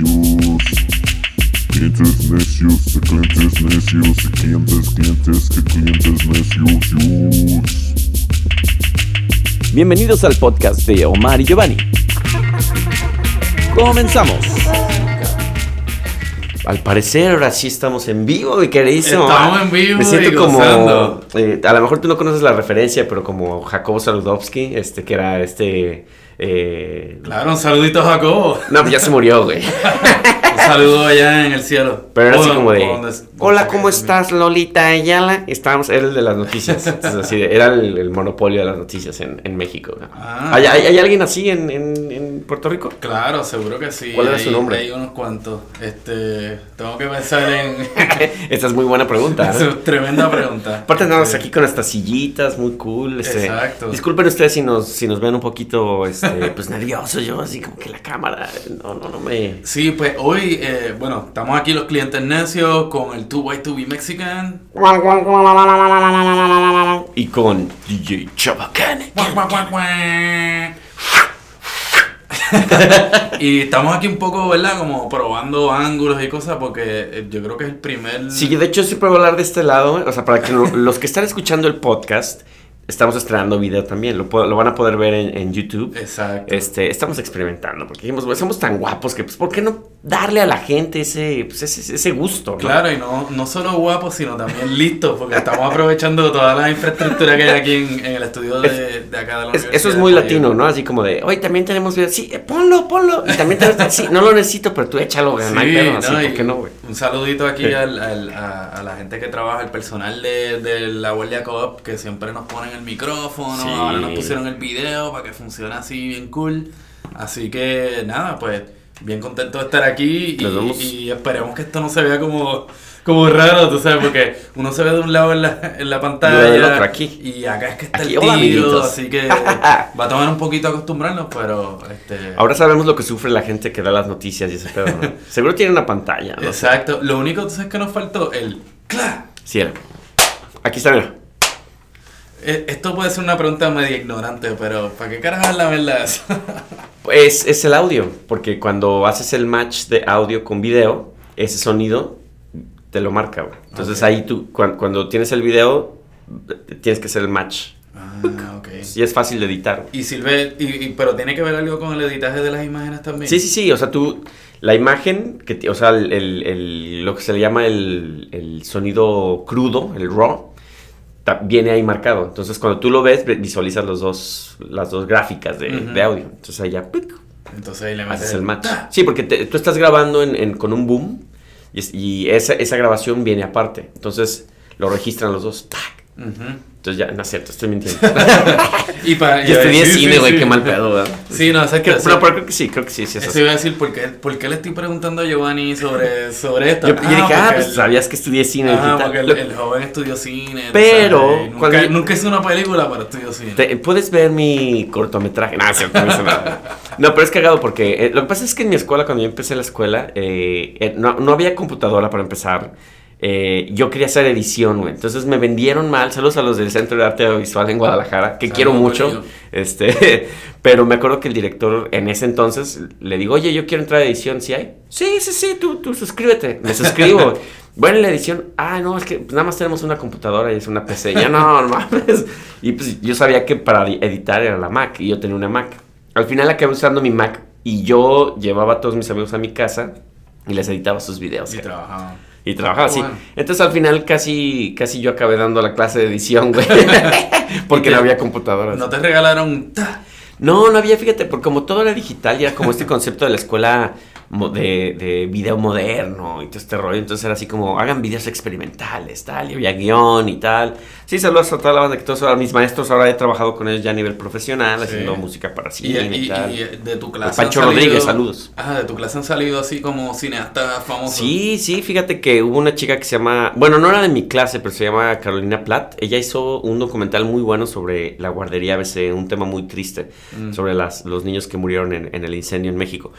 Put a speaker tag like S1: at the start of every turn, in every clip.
S1: necios. Clientes necios, de clientes necios, de clientes, clientes, que clientes necios.
S2: Bienvenidos al podcast de Omar y Giovanni. Comenzamos. Al parecer ahora sí estamos en vivo, mi queridísimo.
S3: Estamos en vivo
S2: Me siento
S3: y
S2: como. eh, a lo mejor tú no conoces la referencia, pero como Jacobo Saludowski, este que era este. Eh,
S3: Claro, un saludito a Jacobo.
S2: No, ya se murió, güey.
S3: Un saludo allá en el cielo.
S2: Pero era así como de. Hola, ¿cómo estás, Lolita Ayala? Estábamos, era el de las noticias. Entonces, así de- era el, el monopolio de las noticias en, en México. ¿no?
S3: Ah.
S2: ¿Hay, hay, hay alguien así en, en, en Puerto Rico?
S3: Claro, seguro que sí.
S2: ¿Cuál era
S3: Hay-
S2: su nombre?
S3: Hay unos cuantos. Este, tengo que pensar en.
S2: Esta es muy buena pregunta.
S3: Es
S2: ¿no?
S3: una tremenda pregunta.
S2: Aparte andamos aquí con estas sillitas muy cool. Este,
S3: Exacto.
S2: Disculpen ustedes si nos, si nos ven un poquito este, pues nerviosos. Yo así como que la cámara no, no, no me...
S3: Sí, pues hoy, eh, bueno, estamos aquí los clientes necios con el 2Y2B Mexican.
S2: Y con DJ Chabacane.
S3: y estamos aquí un poco, ¿verdad? Como probando ángulos y cosas porque eh, yo creo que es el primer...
S2: Sí, de hecho siempre voy a hablar de este lado. O sea, para que lo- los que están escuchando el podcast, estamos estrenando video también. Lo, lo van a poder ver en, en YouTube.
S3: Exacto.
S2: Este, estamos experimentando porque dijimos, "Güey, somos tan guapos que, pues, ¿por qué no darle a la gente ese, pues, ese, ese gusto? ¿no?
S3: Claro, y no, no solo guapos, sino también listos, porque estamos aprovechando toda la infraestructura que hay aquí en, en el estudio de, de acá de la
S2: Es- eso es muy latino, ¿no? Así como de, hoy también tenemos video. Sí, eh, ponlo, ponlo. Y también tenemos, sí, no lo necesito, pero tú échalo, güey. no hay
S3: Sí,
S2: así,
S3: no, y
S2: ¿por qué no, güey?
S3: Un saludito aquí
S2: Sí.
S3: al, al- a, a la gente que trabaja, el personal de, de la Guardia Coop, que siempre nos ponen el micrófono,
S2: Sí.
S3: ahora nos pusieron el video para que funcione así bien cool. Así que nada, pues bien contento de estar aquí y esperemos que esto no se vea como, como raro, tú sabes, porque uno se ve de un lado en la, en la pantalla
S2: del otro aquí.
S3: y acá es que está
S2: Aquí,
S3: el tiro,
S2: amiguitos.
S3: así que va a tomar un poquito acostumbrarnos, pero este...
S2: Ahora sabemos lo que sufre la gente que da las noticias y ese pedo, ¿no? Seguro tiene una pantalla, ¿no?
S3: Exacto, lo único tú sabes que nos faltó, el ¡cla!
S2: Sí, era. Aquí está, mira.
S3: Eh, Esto puede ser una pregunta media ignorante, pero ¿para qué carajo la verdad eso?
S2: Es, es el audio, porque cuando haces el match de audio con video, ese sonido te lo marca, güey. Entonces ahí tú, cuan- cuando, tienes el video, tienes que hacer el match.
S3: ah, ok.
S2: Y es fácil de editar.
S3: Y sirve, y, y- pero tiene que ver algo con el editaje de las imágenes también.
S2: Sí, sí, sí, o sea, tú, la imagen, que, o sea, el, el- el- lo que se le llama el, el sonido crudo, el raw, viene ahí marcado. Entonces, cuando tú lo ves, ve- visualizas los dos, las dos gráficas de, de audio. Entonces ahí ya.
S3: Entonces ahí le metes
S2: haces el match. Sí, porque te- tú estás grabando en- en- con un boom y, es- y esa, esa grabación viene aparte. Entonces, lo registran los dos, ¡tac!
S3: Ujú.
S2: Entonces ya, no es cierto, estoy mintiendo.
S3: Y para,
S2: Yo estudié
S3: sí,
S2: cine, güey,
S3: sí.
S2: qué mal pedo, ¿verdad?
S3: Sí, no, sé
S2: Que-
S3: que
S2: pero, pero creo que sí, creo que sí, sí es
S3: Eso iba a decir, ¿por qué, por qué le estoy preguntando a Giovanni sobre, sobre esto?
S2: Yo, yo dije, ah, pues
S3: el-
S2: sabías que estudié cine digital.
S3: porque el, joven estudió cine.
S2: Pero,
S3: sabes, Nunca,
S2: cuando-
S3: nunca hizo una película, pero estudió cine.
S2: te- puedes ver mi cortometraje. No, es cierto, no hice nada. No, pero es cagado porque eh, lo que pasa es que en mi escuela, cuando yo empecé la escuela, eh, eh, no, no había computadora para empezar. Eh, yo quería hacer edición, güey. Entonces me vendieron mal. Saludos a los del Centro de Arte Audiovisual en Guadalajara, que quiero mucho. Este, pero me acuerdo que el director en ese entonces le digo, oye, yo quiero entrar a edición, ¿sí hay? Sí, sí, sí, tú, tú suscríbete. Me suscribo. bueno, en la edición, ah, no, es que nada más tenemos una computadora y es una PC. Ya no, no mames. Y pues yo sabía que para edi- editar era la Mac y yo tenía una Mac. Al final acabé usando mi Mac y yo llevaba a todos mis amigos a mi casa y les editaba sus videos.
S3: Y.
S2: Y trabajaba así.
S3: Bueno.
S2: Entonces al final casi, casi yo acabé dando la clase de edición, güey. Porque
S3: te-
S2: no había computadoras.
S3: No te regalaron.
S2: No, no había, fíjate, porque como todo era digital y era como este concepto de la escuela de, de video moderno y todo este rollo. Entonces era así como, hagan videos experimentales, tal, y había guion y tal. Sí, saludos a toda la banda que todos ahora mis maestros, ahora he trabajado con ellos ya a nivel profesional,
S3: Sí.
S2: haciendo música para cine y,
S3: y-
S2: tal.
S3: y de tu clase.
S2: Pancho
S3: han salido-
S2: Rodríguez, saludos.
S3: Ah, de tu clase han salido así como cineastas famosos.
S2: Sí, sí, fíjate que hubo una chica que se llama, bueno, no era de mi clase, pero se llama Carolina Platt. Ella hizo un documental muy bueno sobre la guardería ABC, un tema muy triste,
S3: Mm.
S2: sobre las, los niños que murieron en, en el incendio en México.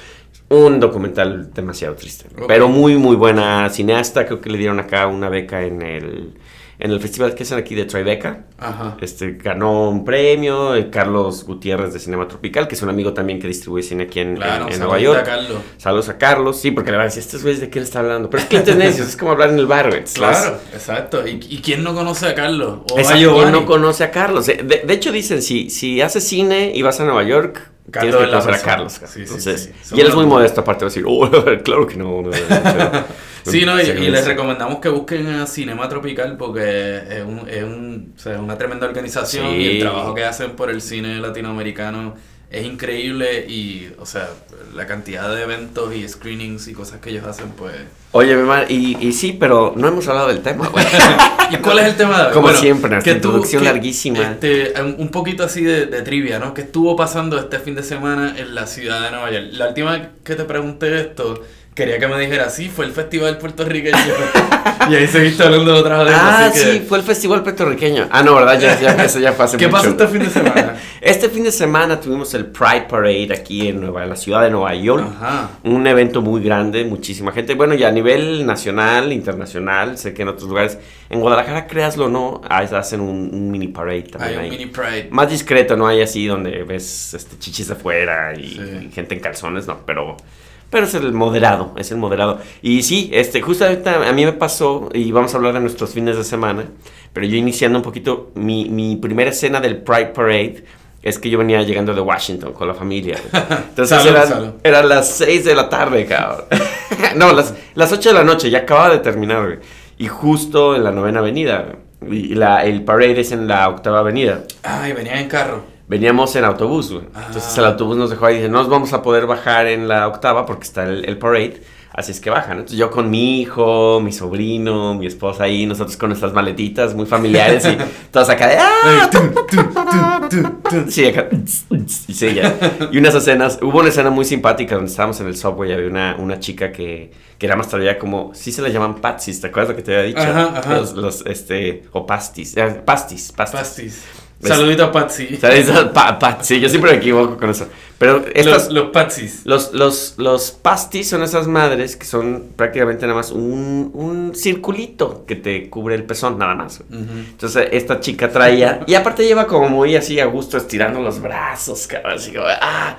S2: Un documental demasiado triste, pero muy, muy buena cineasta. Creo que le dieron acá una beca en el, en el festival que hacen aquí de Tribeca.
S3: Ajá.
S2: Este, ganó un premio, eh, Carlos Gutiérrez de Cinema Tropical, que es un amigo también que distribuye cine aquí en,
S3: Claro,
S2: en- en
S3: saludita
S2: Nueva York.
S3: Carlos.
S2: Saludos a Carlos, sí, porque le va a decir, estos güeyes de qué le está hablando. Pero es clientes necios, es como hablar en el bar, güey.
S3: Claro, exacto. ¿Y, y quién no conoce a Carlos? O
S2: Exacto. ¿quién no conoce a Carlos? Eh, De, de hecho, dicen, si, si haces cine y vas a Nueva York,
S3: Carlos
S2: tienes que conocer a. Carlos.
S3: Sí,
S2: Entonces,
S3: sí, sí.
S2: Y él es muy modesto, aparte de decir, oh, claro que no. no, no, no".
S3: Sí, no, y, les recomendamos que busquen a Cinema Tropical porque es, un, es un, o sea, es una tremenda organización
S2: Sí.
S3: y el trabajo que hacen por el cine latinoamericano es increíble y, o sea, la cantidad de eventos y screenings y cosas que ellos hacen, pues...
S2: Oye, mi madre, y, y sí, pero no hemos hablado del tema.
S3: ¿Y cuál es el tema de hoy?
S2: Como siempre, nuestra introducción
S3: que,
S2: larguísima.
S3: Este, un poquito así de, de trivia, ¿no? ¿Qué estuvo pasando este fin de semana en la ciudad de Nueva York? La última que te pregunté esto, quería que me dijeras, sí, fue el festival puertorriqueño. y ahí seguiste hablando de otras
S2: Ah,
S3: así que-
S2: sí, fue el festival puertorriqueño. Ah, no, ¿verdad? Ya, ya, eso ya fue hace
S3: ¿Qué
S2: mucho.
S3: pasó este fin de semana?
S2: Este fin de semana tuvimos el Pride Parade aquí en Nueva, en la ciudad de Nueva York.
S3: Ajá.
S2: Un evento muy grande, muchísima gente. Bueno, ya a nivel nacional, internacional, sé que en otros lugares. En Guadalajara, créaslo o no, hacen un, un mini parade también.
S3: Hay un
S2: ahí.
S3: mini Pride.
S2: Más discreto, no hay así donde ves este, chichis afuera y,
S3: Sí.
S2: y gente en calzones, no, pero, pero es el moderado, es el moderado. Y sí, este, justo ahorita a mí me pasó, y vamos a hablar de nuestros fines de semana, pero yo iniciando un poquito, mi, mi primera escena del Pride Parade es que yo venía llegando de Washington con la familia. Entonces
S3: Salud,
S2: eran,
S3: salud.
S2: eran las 6 de la tarde, cabrón. no, las, las 8 de la noche, ya acababa de terminar, güey. Y justo en la novena avenida, y la, el parade es en la octava avenida.
S3: Ay, venían en carro.
S2: Veníamos en autobús, güey. Entonces
S3: Ah.
S2: el autobús nos dejó ahí y dice, no nos vamos a poder bajar en la octava porque está el, el parade. Así es que bajan. Entonces yo con mi hijo, mi sobrino, mi esposa ahí, nosotros con nuestras maletitas muy familiares y todos acá de ¡ah! Sí, acá. Y sí, ya. Y unas escenas, hubo una escena muy simpática donde estábamos en el subway y había una, una chica que, que era más todavía como, sí se la llaman patsis, ¿te acuerdas lo que te había dicho?
S3: Ajá, ajá.
S2: Los, los, este, o pastis, eh, pastis, pastis.
S3: Pastis. Saludito a Patsy.
S2: ¿Sabes? Pa- pa- sí, yo siempre me equivoco con eso. Pero estas,
S3: Los, los Patsis.
S2: los, los, los pastis son esas madres que son prácticamente nada más un, un circulito que te cubre el pezón, nada más. Entonces esta chica traía, y aparte lleva como muy así a gusto estirando los brazos, cabrón, así como, ¡ah!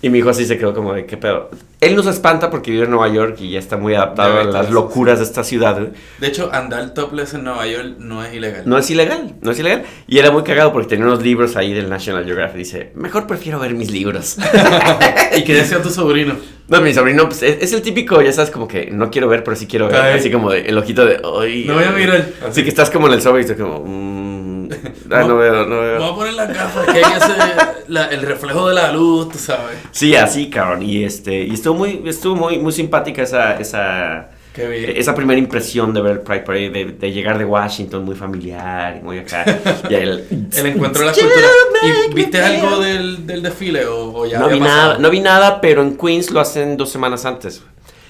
S2: Y mi hijo así se quedó como de, ¿qué pedo? Él nos espanta porque vive en Nueva York y ya está muy adaptado
S3: Debe
S2: a las locuras de esta ciudad.
S3: De hecho, andar topless en Nueva York no es ilegal.
S2: No es ilegal, no es ilegal. Y era muy cagado porque tenía unos libros ahí del National Geographic. Dice, mejor prefiero ver mis libros.
S3: ¿Y qué decía tu sobrino?
S2: no, mi sobrino pues, es, es el típico, ya sabes, como que no quiero ver, pero sí quiero ver.
S3: Ay.
S2: Así como de, el ojito de, ay.
S3: No voy a mirar.
S2: Así que estás como en el sobre y estás como, mmm, ah, no veo, no
S3: Me voy
S2: veo.
S3: a poner las gafas, que hay que hacer la- el reflejo de la luz, tú sabes.
S2: Sí, así, cabrón. Y este, y estuvo muy, estuvo muy, muy simpática esa, esa, esa primera impresión de ver el Pride Parade, de, de llegar de Washington muy familiar y muy acá. y el,
S3: El encuentro de la cultura. ¿Y viste algo del, del desfile o, o ya
S2: no
S3: había
S2: vi
S3: pasado?
S2: nada, no vi nada, pero en Queens lo hacen dos semanas antes.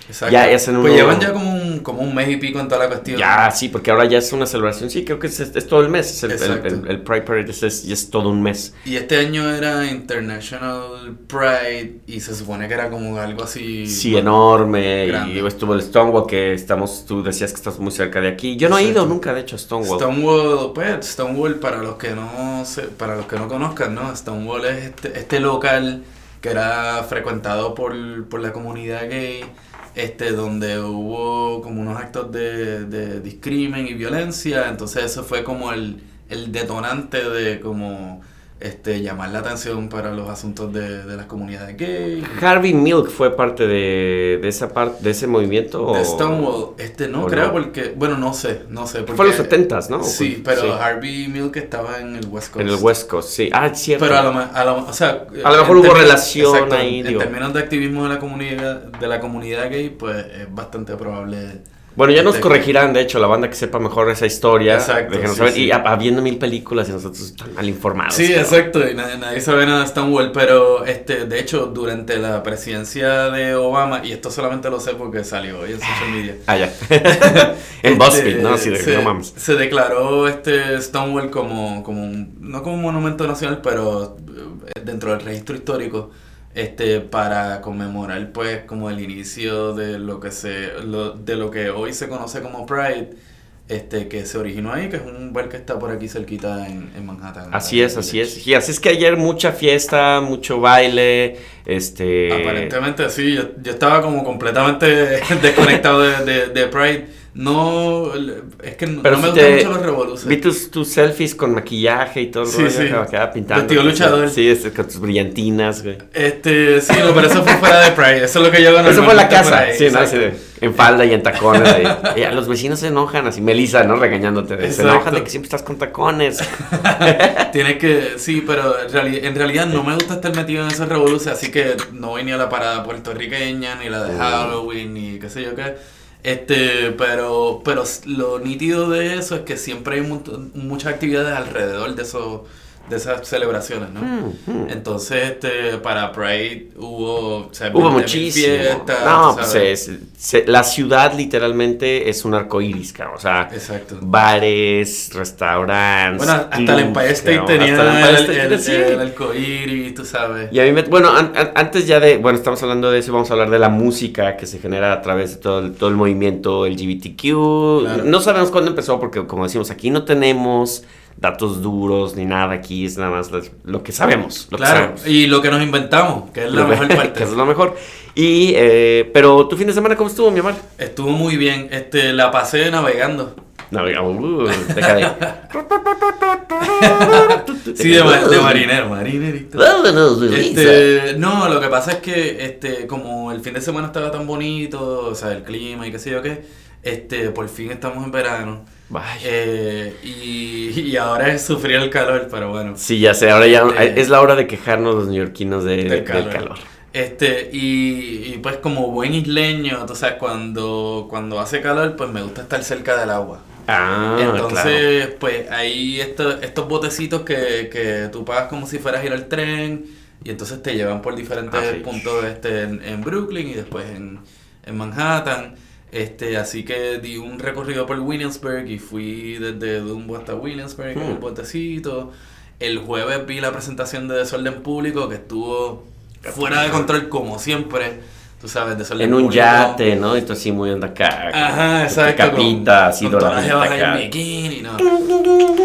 S3: Exacto.
S2: ya
S3: Pues
S2: uno-
S3: llevan ya como un, como un mes y pico en toda la cuestión.
S2: Ya, sí, porque ahora ya es una celebración. Sí, creo que es, es todo el mes. Es el, el,
S3: Exacto.
S2: el- el Pride Parade es, es- todo un mes.
S3: Y este año era International Pride y se supone que era como algo así.
S2: Sí,
S3: bueno,
S2: enorme.
S3: grande.
S2: Y estuvo el Stonewall, que estamos, tú decías que estás muy cerca de aquí. Yo no he ido
S3: Exacto.
S2: nunca, de hecho, a Stonewall.
S3: Stonewall, pues, Stonewall para los que no se, para los que no conozcan, ¿no? Stonewall es este, este local que era frecuentado por, por la comunidad gay, este, donde hubo como unos actos de, de discrimen y violencia, entonces eso fue como el, el detonante de como este llamar la atención para los asuntos de, de las comunidades gay.
S2: Harvey Milk fue parte de, de esa parte, de ese movimiento.
S3: De Stonewall, este no creo
S2: no?
S3: porque, bueno, no sé, no sé.
S2: Fue en
S3: porque-
S2: los 70 ¿no?
S3: Sí, pero
S2: Sí.
S3: Harvey Milk estaba en el West Coast.
S2: En el West Coast, sí. Ah, cierto.
S3: Pero a lo, a lo- o sea,
S2: A lo
S3: en
S2: mejor hubo
S3: términos-
S2: relación
S3: exacto,
S2: ahí,
S3: En
S2: digo.
S3: términos de activismo de la comunidad, de la comunidad gay, pues es bastante probable.
S2: Bueno, ya nos
S3: Este-
S2: corregirán, de hecho, la banda que sepa mejor esa historia.
S3: Exacto,
S2: déjenos
S3: sí,
S2: saber.
S3: sí.
S2: Y hab- habiendo mil películas y nosotros tan mal informados.
S3: Sí, exacto, y nadie, nadie sabe nada de Stonewall, pero este, de hecho, durante la presidencia de Obama, y esto solamente lo sé porque salió hoy en social media.
S2: Ah, ya. en
S3: Este,
S2: BuzzFeed, ¿no? Así de,
S3: se,
S2: no mames.
S3: se declaró este Stonewall como, como un, no como un monumento nacional, pero eh, dentro del registro histórico, este, para conmemorar pues como el inicio de lo que se, lo- de lo que hoy se conoce como Pride, este que se originó ahí, que es un bar que está por aquí cerquita en, en Manhattan.
S2: Así es, así es. Y así es que ayer mucha fiesta, mucho baile, este...
S3: Aparentemente sí, yo, yo estaba como completamente desconectado de, de, de Pride. No, es que no,
S2: Pero
S3: no me gustan mucho los revoluciones.
S2: Vi tus, tus selfies con maquillaje y todo el
S3: Sí,
S2: rollo,
S3: sí.
S2: acá, acá pintando.
S3: Vestido luchador.
S2: Sí, este, con tus brillantinas, güey.
S3: Este, sí, no, pero eso fue fuera de Pride. Eso es lo que yo hago
S2: Eso fue en la casa,
S3: ahí,
S2: sí, ¿no?
S3: exacto.
S2: De- en falda y en tacones. Y a los vecinos se enojan, así, Melissa, ¿no? Regañándote. de- Se enojan de que siempre estás con tacones.
S3: Tienes que, sí, pero en, reali- en realidad no me gusta estar metido en esas revoluciones, así que no voy ni a la parada puertorriqueña, ni la de
S2: Mm.
S3: Halloween, ni qué sé yo qué. Este, pero, pero lo nítido de eso es que siempre hay mu- muchas actividades alrededor de esos, de esas celebraciones, ¿no?
S2: Mm, mm.
S3: Entonces, este, para Pride hubo, o sea,
S2: Hubo muchísimo.
S3: fiestas,
S2: no, pues es, se- la ciudad literalmente es un arco iris, cabrón. O sea,
S3: Exacto.
S2: bares, restaurantes.
S3: Bueno, hasta el Empire State tenía
S2: Hasta el
S3: el, el, el arcoíris, tú sabes.
S2: Y a mí me- bueno, an- an- antes ya de, bueno, estamos hablando de eso, vamos a hablar de la música que se genera a través de todo el, todo el movimiento LGBTQ.
S3: Claro.
S2: No sabemos cuándo empezó porque, como decimos, aquí no tenemos datos duros ni nada, aquí es nada más lo que sabemos. Lo que
S3: Claro,
S2: sabemos.
S3: y lo que nos inventamos, que es la
S2: Lo-
S3: mejor
S2: que
S3: parte.
S2: es lo mejor. Y, eh, pero tu fin de semana, ¿cómo estuvo, mi amor?
S3: Estuvo muy bien, este, la pasé navegando.
S2: Navegamos, uh, deja de...
S3: Sí, de, de marinero, marinerito. Este, no, lo que pasa es que este, como el fin de semana estaba tan bonito, o sea, el clima y qué sé yo qué, este, por fin estamos en verano. Eh, y, y ahora es sufrir el calor, pero bueno.
S2: Sí, ya sé, ahora ya
S3: Este-
S2: es la hora de quejarnos los neoyorquinos de-
S3: Del
S2: del
S3: calor. Este, y, y pues como buen isleño, tú sabes, cuando, cuando hace calor, pues me gusta estar cerca del agua.
S2: Ah, claro.
S3: Entonces, pues hay estos, estos botecitos que, que tú pagas como si fueras a ir al tren y entonces te llevan por diferentes
S2: Ah, sí.
S3: puntos este, en, en Brooklyn y después en, en Manhattan. Este, así que di un recorrido por Williamsburg y fui desde Dumbo hasta Williamsburg en
S2: Hmm.
S3: el botecito. El jueves vi la presentación de Desorden Público que estuvo fuera de control como siempre. Tú sabes, Desorden
S2: En un
S3: Público.
S2: yate, ¿no? Y tú así muy onda acá.
S3: Ajá, exacto.
S2: Capita,
S3: con,
S2: así
S3: con todas las en bikini, ¿no?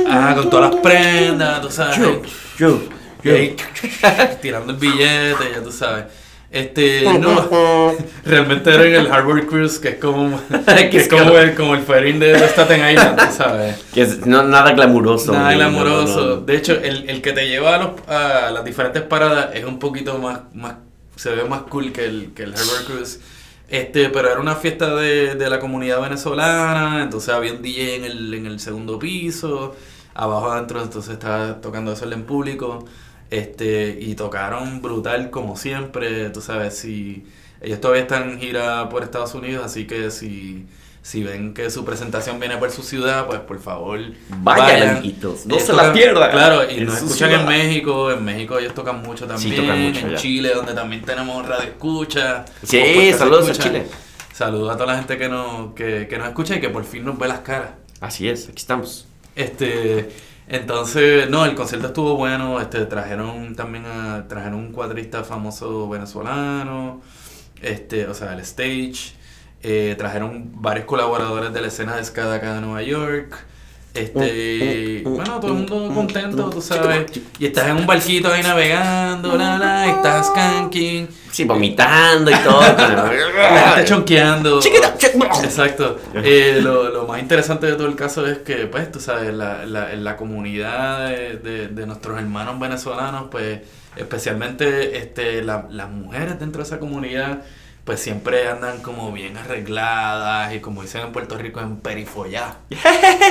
S3: Ajá, con todas las prendas, tú sabes.
S2: Yo, yo,
S3: Y ahí, tirando el billete, ya tú sabes. Este, no, realmente era en el Harbor Cruise, que es como, que es como el, como el ferry de, de Staten Island, sabes.
S2: Que es no, nada glamuroso.
S3: Nada
S2: no.
S3: De hecho, el, el que te lleva a, los- a las diferentes paradas es un poquito más, más se ve más cool que el, que el Harbor Cruise. Este, pero era una fiesta de, de la comunidad venezolana, entonces había un DJ en el, en el segundo piso, abajo adentro entonces estaba tocando eso en público, este, y tocaron brutal como siempre, tú sabes, si ellos todavía están en gira por Estados Unidos, así que si, si ven que su presentación viene por su ciudad, pues por favor
S2: Vayan, amiguitos, no se la pierdan.
S3: Claro, y
S2: En
S3: nos escuchan
S2: ciudad.
S3: en México, en México ellos tocan mucho también,
S2: tocan mucho
S3: en
S2: allá.
S3: Chile donde también tenemos radio escucha.
S2: Sí, saludos a. Chile.
S3: Saludos a toda la gente que nos, que, que nos escucha y que por fin nos ve las caras.
S2: Así es, aquí estamos.
S3: Este, entonces, no, el concierto estuvo bueno, este, trajeron también a, trajeron un cuadrista famoso venezolano, este, o sea, el stage, eh, trajeron varios colaboradores de la escena de ska de acá de Nueva York, este, bueno, todo el mundo contento, tú sabes, y estás en un barquito ahí navegando, la, la, y estás skanking,
S2: Sí, vomitando y todo.
S3: la gente chonqueando.
S2: Chiquita,
S3: Exacto. Eh, lo, lo más interesante de todo el caso es que, pues, tú sabes, la, la, en la comunidad de, de, de nuestros hermanos venezolanos, pues, especialmente este, la- las mujeres dentro de esa comunidad, pues siempre andan como bien arregladas y como dicen en Puerto Rico, en perifollá.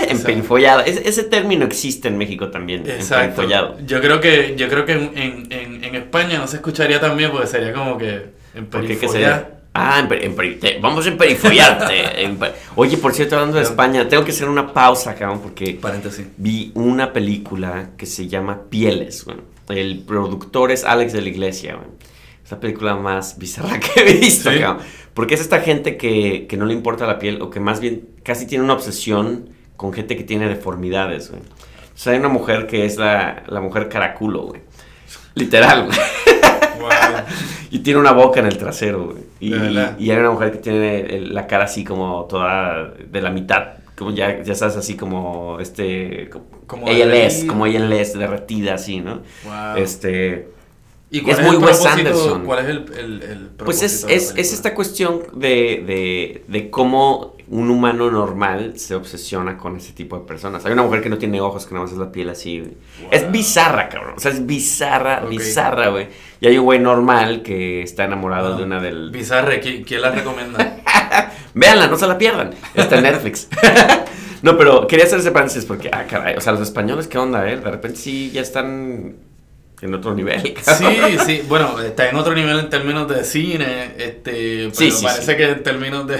S2: Emperifollada. Ese, ese término existe en México también.
S3: Exacto. Yo creo que, yo creo que en, en, en, en España no se escucharía tan bien porque sería como que en
S2: ¿Por qué qué
S3: perifollá.
S2: sería? Ah, en peri- te- vamos a emperifollarte. Oye, por cierto, hablando de España, tengo que hacer una pausa, cabrón, porque
S3: Paréntesis.
S2: vi una película que se llama Pieles, bueno. El productor es Alex de la Iglesia, bueno. La película más bizarra que he visto,
S3: Sí.
S2: cabrón. Porque es esta gente que, que no le importa la piel o que más bien casi tiene una obsesión con gente que tiene deformidades, güey. O sea, hay una mujer que es la, la mujer caraculo, güey. Literal, güey.
S3: Wow.
S2: Y tiene una boca en el trasero, güey. Y, y hay una mujer que tiene la cara así como toda de la mitad, como ya, ya sabes, así como este, como,
S3: Como
S2: ALS, como ALS, derretida así, ¿no?
S3: Wow.
S2: Este,
S3: ¿Y cuál
S2: es muy Wes Anderson.
S3: ¿Cuál es el, el, el
S2: pues es, es, esta cuestión de, de, de cómo un humano normal se obsesiona con ese tipo de personas. Hay una mujer que no tiene ojos, que nada más es la piel así. Es bizarra, cabrón. O sea, es bizarra, bizarra, güey. Y hay un güey normal que está enamorado
S3: Ah,
S2: de una del...
S3: Bizarre, ¿quién, quién la recomienda?
S2: Véanla, no se la pierdan. Está en Netflix. no, pero quería hacer ese paréntesis porque, ah, caray, o sea, los españoles, ¿qué onda, eh? De repente sí ya están en otro nivel.
S3: Sí, sí, bueno, está en otro nivel en términos de cine, este, pero
S2: Sí, sí,
S3: parece
S2: sí.
S3: que en términos de,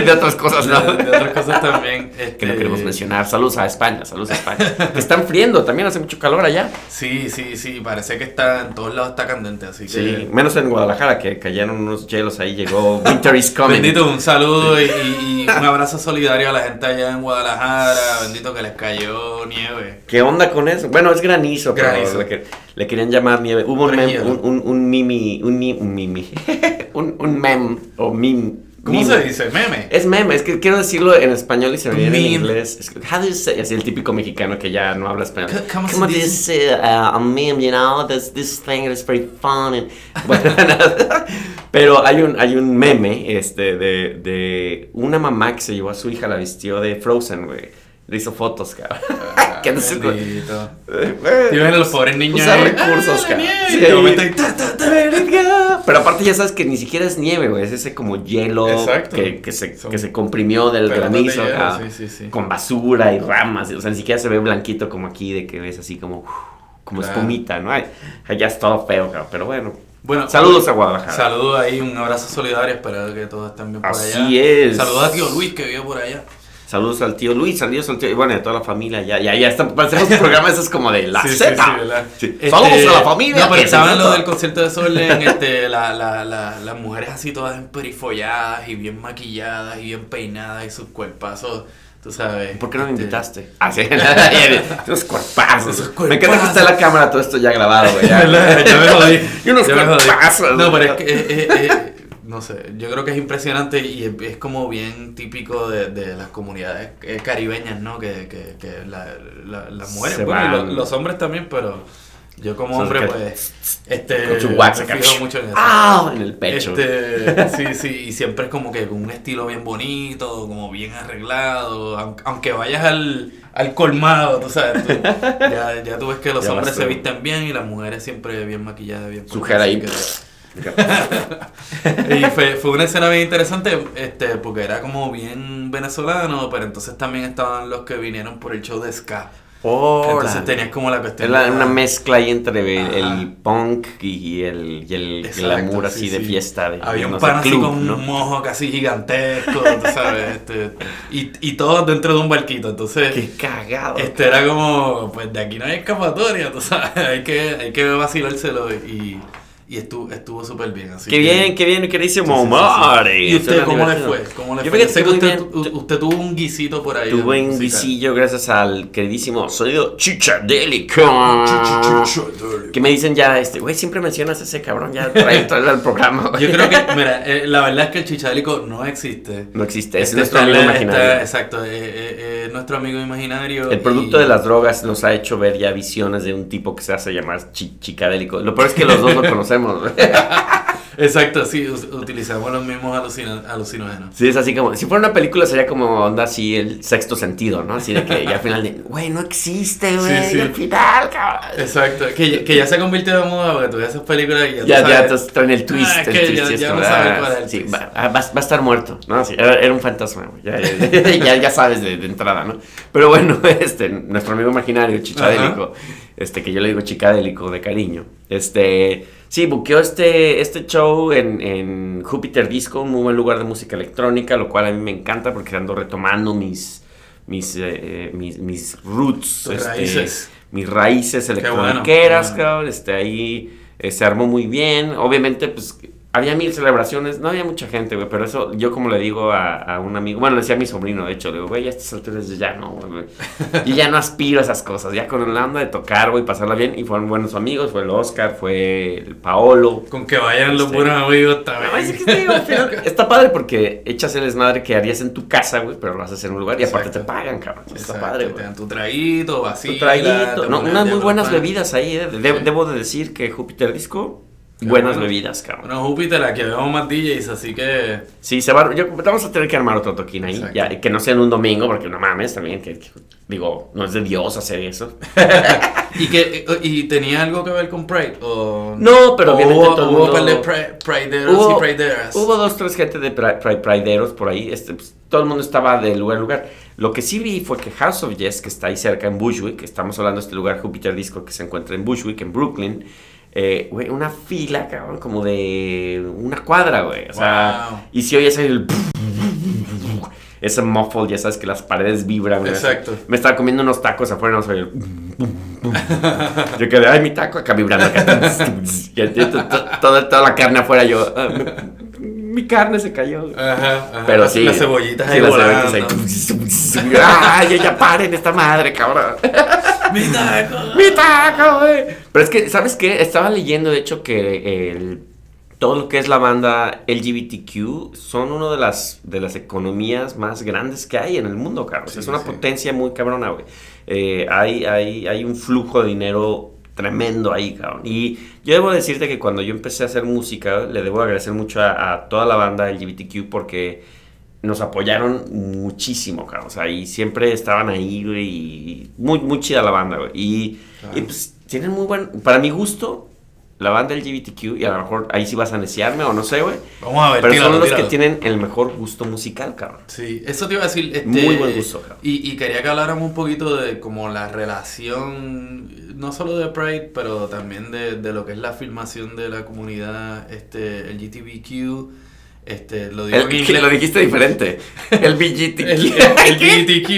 S2: de otras cosas, ¿no?
S3: de, de otras cosas también. Este,
S2: que no queremos mencionar. Saludos a España, saludos a España. que están friendo, también hace mucho calor allá.
S3: Sí, sí, sí, parece que está en todos lados está candente, así que...
S2: Sí, menos en Guadalajara, que cayeron unos hielos ahí, llegó Winter is coming.
S3: Bendito, un saludo y, un abrazo solidario a la gente allá en Guadalajara. Bendito que les cayó nieve.
S2: ¿Qué onda con eso? Bueno, es granizo, pero
S3: Granizo.
S2: Le, le querían llamar nieve. Hubo un mem,
S3: Rehielo.
S2: un, un, un mimi, un, un mimi, un, un mem, o mim.
S3: ¿Cómo
S2: mime.
S3: se dice? Meme.
S2: Es meme, es que quiero decirlo en español y se me viene en
S3: Meme.
S2: inglés. Es, how do you say? Así el típico mexicano que ya no habla español.
S3: C- ¿cómo se dice
S2: uh, a meme, you know, this, this thing is very fun. and- Bueno, pero hay un, hay un meme este, de, de una mamá que se llevó a su hija, la vistió de Frozen, güey. Le hizo fotos, cabrón. que no
S3: Bendito.
S2: Eh,
S3: Y ven a los pobres niños.
S2: Usar recursos,
S3: "Ah, la
S2: cara.
S3: nieve",
S2: Sí.
S3: y de momento ahí, ta, ta, ta.
S2: Verga. Pero aparte ya sabes que ni siquiera es nieve, güey. Es ese como hielo que, que, se,
S3: Son
S2: que se comprimió del
S3: de
S2: granizo.
S3: hielo,
S2: acá,
S3: sí, sí, sí.
S2: Con basura y ramas. O sea, ni siquiera se ve blanquito como aquí, de que ves así como, como
S3: Claro.
S2: espumita, ¿no? Ay, allá es todo feo, cabrón. Pero bueno.
S3: Bueno,
S2: Saludos a Guadalajara.
S3: Saludos ahí, un abrazo solidario. Espero que todos estén bien por allá.
S2: Así es.
S3: Saludos a tío Luis que vive por allá.
S2: Saludos al tío Luis, saludos al tío. Y bueno, a toda la familia. Ya, ya, ya está. Parecemos un programa, eso es como de la
S3: Sí,
S2: Z.
S3: sí.
S2: Sí.
S3: Este,
S2: Saludos a la familia.
S3: No, pero estaban lo del concierto de Solen, este, la, la, la, las mujeres así todas emperifolladas y bien maquilladas y bien peinadas y sus cuerpazos, tú sabes.
S2: ¿Por qué no me
S3: este,
S2: invitaste? Ah, sí. Esos cuerpazos.
S3: Esos
S2: Me encanta que
S3: cuerpazos.
S2: esté la cámara, todo esto ya grabado, güey. Ya,
S3: me jodí.
S2: Y unos cuerpazos.
S3: No, pero es que, eh, eh, eh, no sé, yo creo que es impresionante y es, es como bien típico de, de las comunidades eh, caribeñas, ¿no? Que, que, que la, la- las mujeres, bueno, y los hombres también, pero yo como hombre, pues, este,
S2: Con su wax
S3: me fijo mucho en eso.
S2: ¡Ah! En el pecho.
S3: Este, sí, sí, y siempre es como que con un estilo bien bonito, como bien arreglado, aun- aunque vayas al, al colmado, tú sabes, tú- ya, ya tú ves que los
S2: Ya
S3: hombres se visten bien y las mujeres siempre bien maquilladas, bien
S2: Su ahí.
S3: que- y fue, fue una escena bien interesante, este, porque era como bien venezolano, pero entonces también estaban los que vinieron por el show de ska.
S2: Órale.
S3: Entonces tenías como la cuestión
S2: Es la-
S3: de-
S2: una mezcla ahí entre el,
S3: Ajá.
S2: el punk y el, y el
S3: Exacto,
S2: glamour así
S3: sí,
S2: de
S3: sí.
S2: fiesta. De,
S3: Había
S2: no
S3: un
S2: sé,
S3: pan así
S2: club,
S3: con
S2: ¿no?
S3: un mojo casi gigantesco, tú sabes, este, y, y todos dentro de un barquito, entonces
S2: Qué cagado.
S3: este era como, pues de aquí no hay escapatoria, tú sabes, hay que, hay que vacilárselo y, y estuvo estuvo súper bien. Así
S2: Qué
S3: que-
S2: bien, qué bien, queridísimo. Mari.
S3: ¿Y usted cómo le fue? ¿Cómo le
S2: Yo
S3: fue? Sé
S2: que
S3: usted,
S2: bien.
S3: usted tuvo un guisito por ahí.
S2: Tuve un
S3: musical.
S2: visillo gracias al queridísimo sonido chichadélico. Que me dicen ya, este, güey, siempre mencionas a ese cabrón, ya trae, trae al programa.
S3: Yo creo que, mira, eh, la verdad es que el chichadélico no existe.
S2: No existe, es
S3: Este
S2: nuestro amigo
S3: está-
S2: imaginario.
S3: exacto, eh, eh, eh, nuestro amigo imaginario.
S2: El producto
S3: y-
S2: de las drogas nos ha hecho ver ya visiones de un tipo que se hace llamar chi- chicadélico. Lo peor es que los dos lo conocemos. güey.
S3: Exacto, sí, utilizamos los mismos alucino- alucinógenos.
S2: Sí, es así como, si fuera una película sería como onda así el sexto sentido, ¿no? Así de que ya al final de, güey, no existe, güey,
S3: Sí, sí.
S2: al final, cabrón.
S3: Exacto, que, ya- que ya se ha convertido de moda porque tú ves esas películas y ya,
S2: Ya,
S3: tú
S2: ya,
S3: sabes.
S2: te traen el twist,
S3: Ah,
S2: el
S3: que
S2: twist,
S3: ya- ya no sabes
S2: ah,
S3: cuál es el
S2: sí,
S3: twist.
S2: va, ah, va- va a estar muerto, ¿no? Sí, era, era un fantasma, güey, ya, ya, ya- sabes de, de entrada, ¿no? Pero bueno, este, nuestro amigo imaginario, Chichadélico, este, que yo le digo Chicadélico de cariño, este, sí, buqueó este, este show en, en Júpiter Disco, un muy buen lugar de música electrónica, lo cual a mí me encanta porque ando retomando mis, mis, eh, mis, mis roots, este,
S3: raíces.
S2: mis raíces
S3: bueno, qué bueno.
S2: cabrón, este, ahí eh, se armó muy bien. Obviamente, pues había mil celebraciones, no había mucha gente, güey, pero eso yo como le digo a, a un amigo, bueno, le decía a mi sobrino, de hecho, le digo, güey, a estas alturas yo ya no, güey, yo ya no aspiro a esas cosas, ya con la onda de tocar, güey, pasarla bien, y fueron buenos amigos, fue el Oscar, fue el Paolo.
S3: Con que vayan los buenos amigos también.
S2: No, es que te digo, está padre porque echas el desmadre que harías en tu casa, güey, pero lo haces en un lugar y aparte te pagan, cabrón. Está padre,
S3: Te
S2: güey.
S3: dan tu traguito, vacío.
S2: Tu traguito, no, unas muy buenas bebidas ahí, eh. De- Debo de decir que Júpiter Disco, buenas
S3: bueno.
S2: bebidas, cabrón.
S3: Bueno, Júpiter, aquí vemos más DJs, así que.
S2: Sí, se va, yo, vamos a tener que armar otro toquín ahí, ya, que no sea en un domingo, porque no mames también, que, que- digo, no es de Dios hacer eso.
S3: ¿Y, que, y tenía algo que ver con Pride? ¿O...
S2: No, pero
S3: o
S2: obviamente
S3: hubo,
S2: todo
S3: hubo
S2: mundo-
S3: de pri- Prideros
S2: Hubo-
S3: y Prideras.
S2: Hubo dos, tres gente de pri- pri- prideros por ahí. Este, pues, todo el mundo estaba de lugar en lugar. Lo que sí vi fue que House of Yes, que está ahí cerca en Bushwick, estamos hablando de este lugar Jupiter Disco que se encuentra en Bushwick, en Brooklyn. Eh, güey, una fila, cabrón, como de una cuadra, güey. O sea,
S3: Wow.
S2: y si oyes el. Ese muffle, ya sabes que las paredes vibran. güey.
S3: Exacto.
S2: Me estaba comiendo unos tacos afuera, no sé. Yo quedé, ay, mi taco acá vibrando. Acá. Y toda la carne afuera, yo. Mi, carne se cayó.
S3: Ajá, ajá.
S2: Pero sí.
S3: Las cebollitas
S2: sí,
S3: ahí
S2: las
S3: volando.
S2: cebollitas ahí. Ay, ya paren esta madre, cabrón.
S3: ¡Mi taco!
S2: Mi taco, güey. Pero es que, ¿sabes qué? Estaba leyendo, de hecho, que el, todo lo que es la banda LGBTQ son una de las, de las economías más grandes que hay en el mundo, Carlos.
S3: Sí,
S2: es una
S3: sí.
S2: potencia muy cabrona, güey. Eh, hay, hay, hay un flujo de dinero tremendo ahí, cabrón. Y yo debo decirte que cuando yo empecé a hacer música, le debo agradecer mucho a, a toda la banda LGBTQ porque nos apoyaron muchísimo, cabrón. O sea, y siempre estaban ahí, güey. Y muy, muy chida la banda, güey. Y, y, pues tienen muy buen. Para mi gusto, la banda LGBTQ, y a lo mejor ahí sí vas a neciarme o no sé, güey.
S3: Vamos a ver,
S2: Pero
S3: tíralo,
S2: son los
S3: tíralo.
S2: que tienen el mejor gusto musical, cabrón.
S3: Sí, eso te iba a decir. Este,
S2: Muy buen gusto, cabrón.
S3: Y, y quería que habláramos un poquito de como la relación, no solo de Pride, pero también de, de lo que es la filmación de la comunidad este, LGTBQ. Este, lo digo
S2: El, que lo dijiste diferente. El BGTQ.
S3: El, el, el LGBTQ.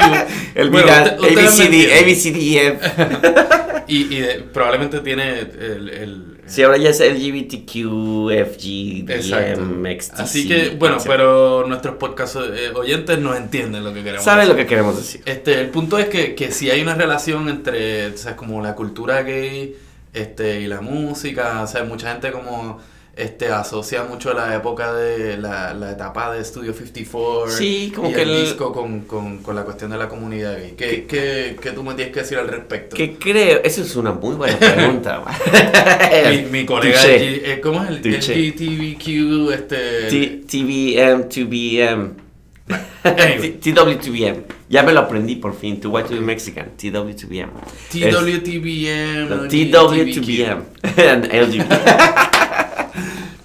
S2: El
S3: Bueno, usted-
S2: ABCD. ABCDF.
S3: Y, y de- probablemente tiene el... el
S2: Sí, ahora ya es LGBTQ, FG,
S3: Exacto.
S2: DM, XTC.
S3: Así que, bueno, pero nuestros podcast eh, oyentes no entienden lo que queremos
S2: Saben lo que queremos decir.
S3: Este, el punto es que, que si hay una relación entre, o sea, como la cultura gay este, y la música, o sea, mucha gente como este, asocia mucho la época de la, la etapa de Studio 54
S2: Sí, como
S3: y
S2: que
S3: el,
S2: el-
S3: disco con, con, con la cuestión de la comunidad gay. ¿Qué, qué, qué tú me tienes que decir al respecto?
S2: Que creo, eso es una muy buena pregunta.
S3: Mi, mi colega. G- eh, ¿cómo es el. LGTBQ? Este,
S2: T- TVM, 2BM.
S3: Anyway.
S2: TW2BM. Ya me lo aprendí por fin. To White to be Mexican. TW2BM.
S3: TWTBM.
S2: No,
S3: LGBTQ.
S2: TW2BM. And LGBT.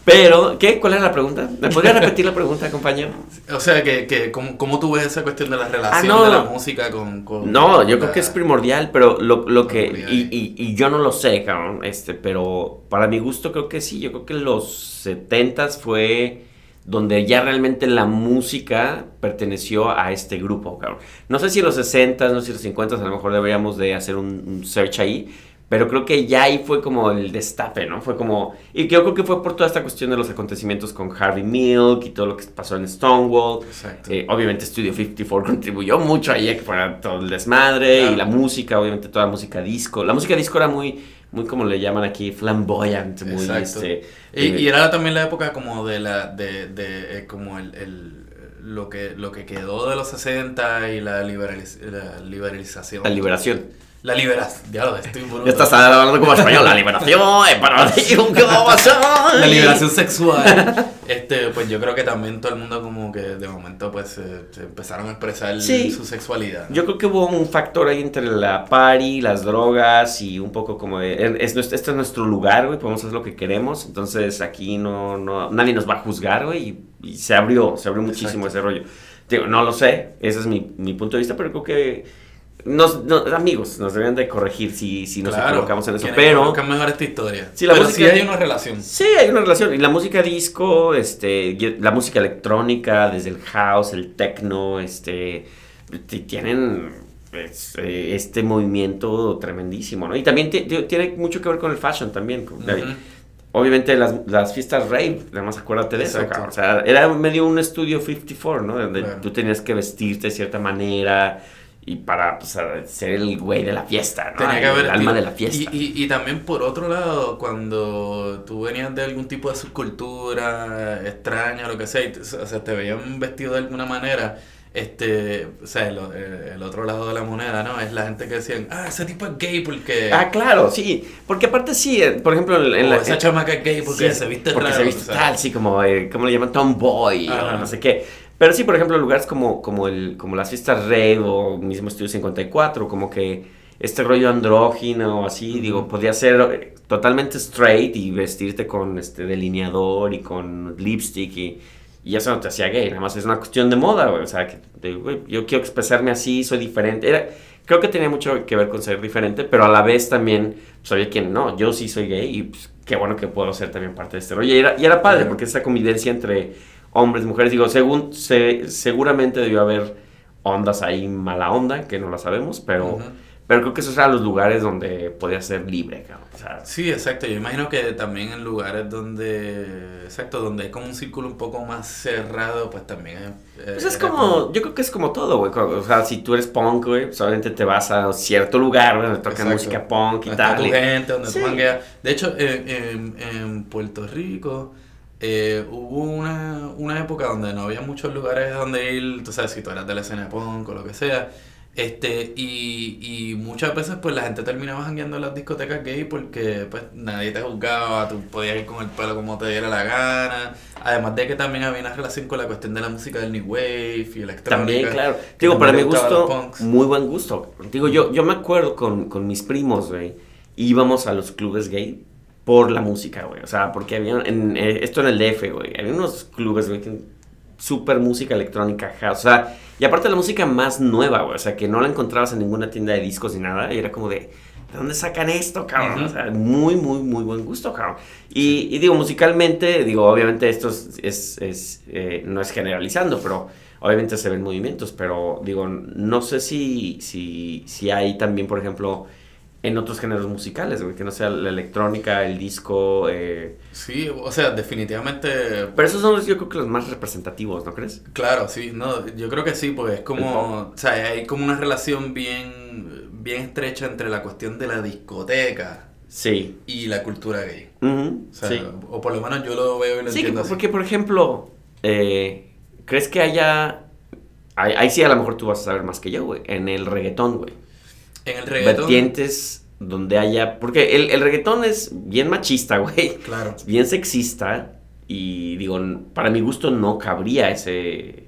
S2: Pero, ¿qué? ¿Cuál era la pregunta? ¿Me podría repetir la pregunta, compañero?
S3: O sea, que, que ¿cómo, cómo tú ves esa cuestión de la relación
S2: Ah, no.
S3: de la música con... con
S2: No, yo
S3: la-
S2: creo que es primordial, pero lo, lo que... Y, y- y yo no lo sé, cabrón, este, pero para mi gusto creo que sí, yo creo que los 70s fue donde ya realmente la música perteneció a este grupo, cabrón. No sé si los 60s, no sé si los 50s, a lo mejor deberíamos de hacer un, un search ahí, pero creo que ya ahí fue como el destape, ¿no? Fue como... Y yo creo que fue por toda esta cuestión de los acontecimientos con Harvey Milk y todo lo que pasó en Stonewall.
S3: Exacto.
S2: Eh, obviamente Studio 54 contribuyó mucho ahí a que fuera todo el desmadre
S3: Claro.
S2: y la música, obviamente toda la música disco. La música disco era muy, muy como le llaman aquí, flamboyant, muy
S3: Exacto.
S2: este...
S3: Y,
S2: eh,
S3: y era también la época como de la... de, de eh, como el... el- lo que, lo que quedó de los 60 y la, liberaliz- la liberalización.
S2: la liberación.
S3: La liberación. Ya lo estoy bruto.
S2: Estás hablando como español, la liberación es para ti, un que va a pasar.
S3: La liberación sexual. este, pues yo creo que también todo el mundo como que de momento pues se, se empezaron a expresar
S2: Sí.
S3: su sexualidad. ¿no?
S2: Yo creo que hubo un factor ahí entre la party, las drogas y un poco como de, es, nuestro- este es nuestro lugar, güey, podemos hacer lo que queremos, entonces aquí no, no nadie nos va a juzgar, güey, y, y se abrió, se abrió muchísimo
S3: Exacto.
S2: ese rollo. Digo, no lo sé, ese es mi, mi punto de vista, pero creo que nos, no- amigos, nos deben de corregir si, si nos
S3: Claro,
S2: equivocamos en eso, pero...
S3: mejor esta historia.
S2: Sí, la
S3: Pero
S2: música-
S3: sí hay una relación.
S2: Sí, hay una relación. Y la música disco, este, la música electrónica, desde el house, el techno, este, tienen eh, este movimiento tremendísimo, ¿no? Y también ti- ti- tiene mucho que ver con el fashion también. con- obviamente las, las fiestas rave, además acuérdate de eso, cabrón. O sea, era medio un estudio 54, ¿no? Donde
S3: Claro.
S2: tú tenías que vestirte de cierta manera y para pues, ser el güey de la fiesta, ¿no?
S3: Tenía que
S2: el
S3: haber
S2: alma
S3: estilo.
S2: de la fiesta.
S3: Y, y, y también por otro lado, cuando tú venías de algún tipo de subcultura extraña, lo que sea, y o sea, te veían vestido de alguna manera, este, o sea, el, el- el otro lado de la moneda, ¿no? Es la gente que decían, ah, ese tipo es gay porque...
S2: Ah, claro, sí. Porque aparte sí, eh, por ejemplo, en, en
S3: o
S2: la...
S3: esa
S2: en-
S3: chamaca es gay porque
S2: sí,
S3: se viste
S2: porque
S3: raro.
S2: se viste
S3: o sea.
S2: tal, sí, como, eh, ¿cómo le llaman? Tomboy o no sé qué. Pero sí, por ejemplo, lugares como, como, el, como las fiestas rave o mismo Estudio 54, como que este rollo andrógino o así, digo, podría ser totalmente straight y vestirte con este delineador y con lipstick y, y eso no te hacía gay, nada más es una cuestión de moda, güey, o sea, que de, güey, yo quiero expresarme así, soy diferente. Era, creo que tenía mucho que ver con ser diferente, pero a la vez también sabía que no, yo sí soy gay y pues, qué bueno que puedo ser también parte de este rollo. Y era, y era padre, porque esa convivencia entre hombres, mujeres, digo, según, se, seguramente debió haber ondas ahí mala onda, que no la sabemos, pero, pero creo que esos eran los lugares donde podía ser libre, cabrón. O sea,
S3: Sí, exacto. Yo imagino que también en lugares donde, exacto, donde hay como un círculo un poco más cerrado, pues también es...
S2: Pues es como, yo creo que es como todo, güey. O sea, si tú eres punk, güey, pues obviamente te vas a cierto lugar, güey, donde tocan música punk y
S3: Donde está
S2: tal.
S3: tu
S2: y-
S3: gente, donde
S2: Sí.
S3: tú. De hecho, en, en- en Puerto Rico eh, hubo una, una época donde no había muchos lugares donde ir, tú sabes, si tú eras de la escena punk o lo que sea. Este, y, y muchas veces pues la gente terminaba jangueando en las discotecas gay porque pues nadie te juzgaba, tú podías ir con el pelo como te diera la gana. Además de que también había una relación con la cuestión de la música del New Wave y electrónica.
S2: También, claro. Digo, para mi gusto, muy buen gusto. Digo, yo, yo me acuerdo con, con mis primos, güey, íbamos a los clubes gay por la música, güey. O sea, porque había, en, eh, esto en el DF, güey, había unos clubes, güey, súper música electrónica, house, o sea, y aparte la música más nueva, güey, o sea, que no la encontrabas en ninguna tienda de discos ni nada, y era como de, ¿de dónde sacan esto, cabrón? O sea, muy, muy, muy buen gusto, cabrón. Y, y digo, musicalmente, digo, obviamente esto es, es- es, eh, no es generalizando, pero obviamente se ven movimientos, pero digo, no sé si, si, si hay también, por ejemplo, en otros géneros musicales, güey, que no sea la electrónica, el disco, eh,
S3: Sí, o sea, definitivamente
S2: pero esos son los, yo creo que los más representativos, ¿no crees?
S3: Claro, sí, no, yo creo que sí, porque es como, o sea, hay como una relación bien, bien estrecha entre la cuestión de la discoteca
S2: Sí.
S3: y la cultura gay. O sea,
S2: sí.
S3: o por lo menos yo lo veo y lo
S2: Sí,
S3: entiendo así.
S2: porque por ejemplo, eh, ¿crees que haya... Ahí, ahí sí a lo mejor tú vas a saber más que yo, güey. En el reggaetón, güey.
S3: En el reggaetón,
S2: Vertientes donde haya... Porque el, el reggaetón es bien machista, güey.
S3: claro,
S2: Es bien sexista. Y digo, para mi gusto no cabría ese,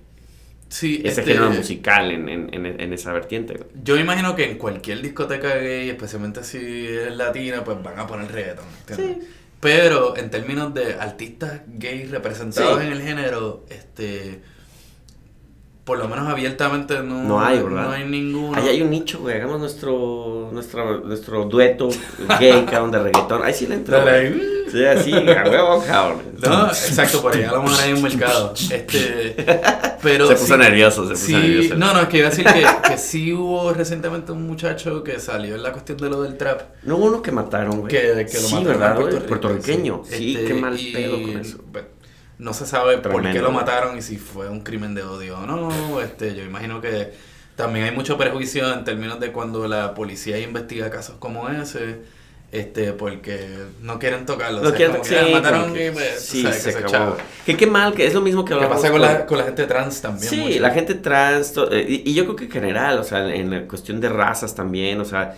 S3: sí,
S2: ese
S3: este,
S2: género musical en, en- en- en esa vertiente.
S3: Yo imagino que en cualquier discoteca gay, especialmente si es latina, pues van a poner reggaetón, ¿entiendes? Pero en términos de artistas gays representados
S2: Sí.
S3: en el género, este, por lo menos abiertamente no,
S2: No hay, ¿verdad?
S3: No hay ninguno.
S2: Ahí hay un nicho, güey. Hagamos nuestro, nuestro, nuestro dueto gay, cabrón, de reggaetón. Ahí sí le
S3: ahí.
S2: Sí, así, a huevo, cabrón.
S3: No, exacto, por ahí a lo mejor hay un mercado. Este, pero
S2: se puso
S3: sí-
S2: nervioso, se puso
S3: sí,
S2: nervioso.
S3: no, no, es que iba a decir que, que sí hubo recientemente un muchacho que salió en la cuestión de lo del trap.
S2: No hubo uno que mataron, güey.
S3: Que, que lo
S2: sí,
S3: mataron
S2: ¿verdad,
S3: Puerto
S2: Puertorriqueño. Sí,
S3: Este,
S2: qué mal
S3: y,
S2: pedo con eso.
S3: No se sabe por qué lo mataron y si fue un crimen de odio o no. Este, yo imagino que también hay mucho prejuicio en términos de cuando la policía investiga casos como ese. Este, porque no quieren tocarlo.
S2: No
S3: o sea,
S2: quieren
S3: como que,
S2: sí,
S3: ah, mataron
S2: que-
S3: y pues,
S2: sí,
S3: sabes
S2: se
S3: que
S2: acabó. Que qué mal, que es lo mismo que
S3: ¿Qué
S2: hablamos
S3: pasa con
S2: con-
S3: la, con la gente trans también?
S2: Sí,
S3: mucho?
S2: la gente trans, to- eh, y, y yo creo que en general, o sea, en la cuestión de razas también, o sea,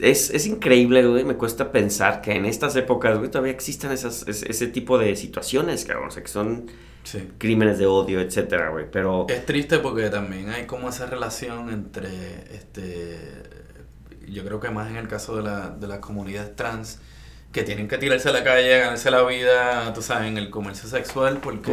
S2: es, es increíble, güey, me cuesta pensar que en estas épocas, güey, todavía existan esas, ese, ese tipo de situaciones, cabrón, o sea, que son
S3: Sí.
S2: crímenes de odio, etcétera, güey, pero...
S3: Es triste porque también hay como esa relación entre, este, yo creo que más en el caso de la, de las comunidades trans, que tienen que tirarse a la calle, ganarse la vida, tú sabes, en el comercio sexual, porque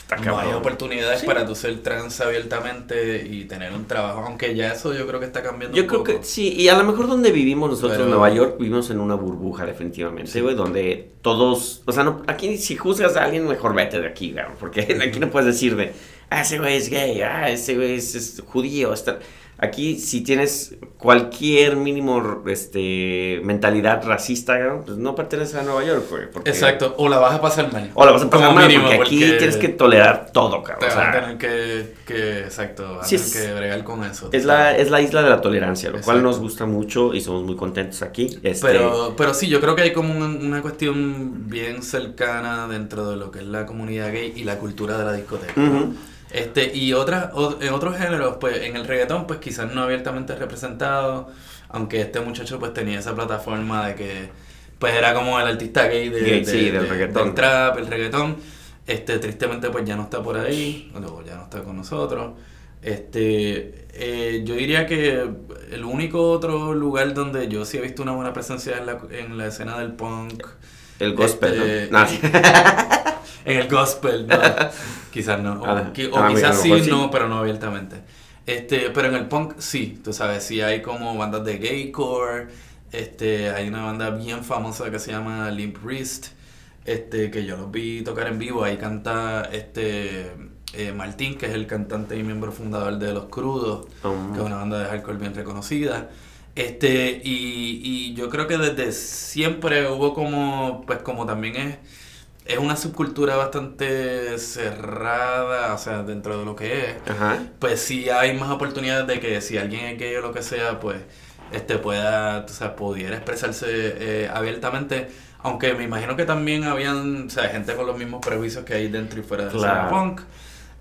S2: está
S3: no hay oportunidades
S2: Sí.
S3: para tú ser trans abiertamente y tener un trabajo, aunque ya eso yo creo que está cambiando
S2: Yo
S3: un
S2: creo
S3: poco.
S2: que sí, y a lo mejor donde vivimos nosotros
S3: Pero-
S2: en Nueva York, vivimos en una burbuja definitivamente,
S3: Sí.
S2: güey, donde todos, o sea, no, aquí si juzgas a alguien, mejor vete de aquí, güey, porque aquí no puedes decir de, ah, ese güey es gay, ah, ese güey es, es judío, está... Aquí, si tienes cualquier mínimo este, mentalidad racista, ¿no? pues no perteneces a Nueva York, güey. porque-
S3: Exacto, o la vas a pasar mal.
S2: O la vas a pasar mal,
S3: mínimo,
S2: porque aquí
S3: porque
S2: tienes que tolerar todo,
S3: Te
S2: cabrón. O
S3: vas a tener que, que exacto,
S2: Sí, es-
S3: que bregar con eso.
S2: es la, es la isla de la tolerancia, lo cual nos gusta mucho y somos muy contentos aquí. Este,
S3: Pero, pero sí, yo creo que hay como una, una cuestión bien cercana dentro de lo que es la comunidad gay y la cultura de la discoteca. ¿no? Este, y otras, o- en otros géneros, pues en el reggaetón, pues quizás no abiertamente representado, aunque este muchacho pues tenía esa plataforma de que pues era como el artista gay, de,
S2: Gay,
S3: de-
S2: sí, del
S3: de-
S2: reggaetón.
S3: del trap, el reggaetón. Este, tristemente pues ya no está por ahí, o ya no está con nosotros. Este, eh, yo diría que el único otro lugar donde yo sí he visto una buena presencia en la, en la escena del punk,
S2: el gospel,
S3: este,
S2: ¿no? No, sí.
S3: En el gospel, no, quizás no, o,
S2: Ah,
S3: qui- o
S2: ah,
S3: quizás sí,
S2: sí.
S3: no, pero no abiertamente. Este, pero en el punk sí, tú sabes, sí hay como bandas de gaycore, este, hay una banda bien famosa que se llama Limp Wrist, este, que yo los vi tocar en vivo, ahí canta este eh, Martín, que es el cantante y miembro fundador de Los Crudos,
S2: Um,
S3: que es una banda de hardcore bien reconocida. Este, y, y yo creo que desde siempre hubo como, pues como también es, es una subcultura bastante cerrada, o sea, dentro de lo que es,
S2: Ajá.
S3: pues sí hay más oportunidades de que si alguien es gay o lo que sea, pues este pueda, o sea, pudiera expresarse eh, abiertamente. Aunque me imagino que también habían, o sea, gente con los mismos prejuicios que hay dentro y fuera de
S2: Claro.
S3: punk.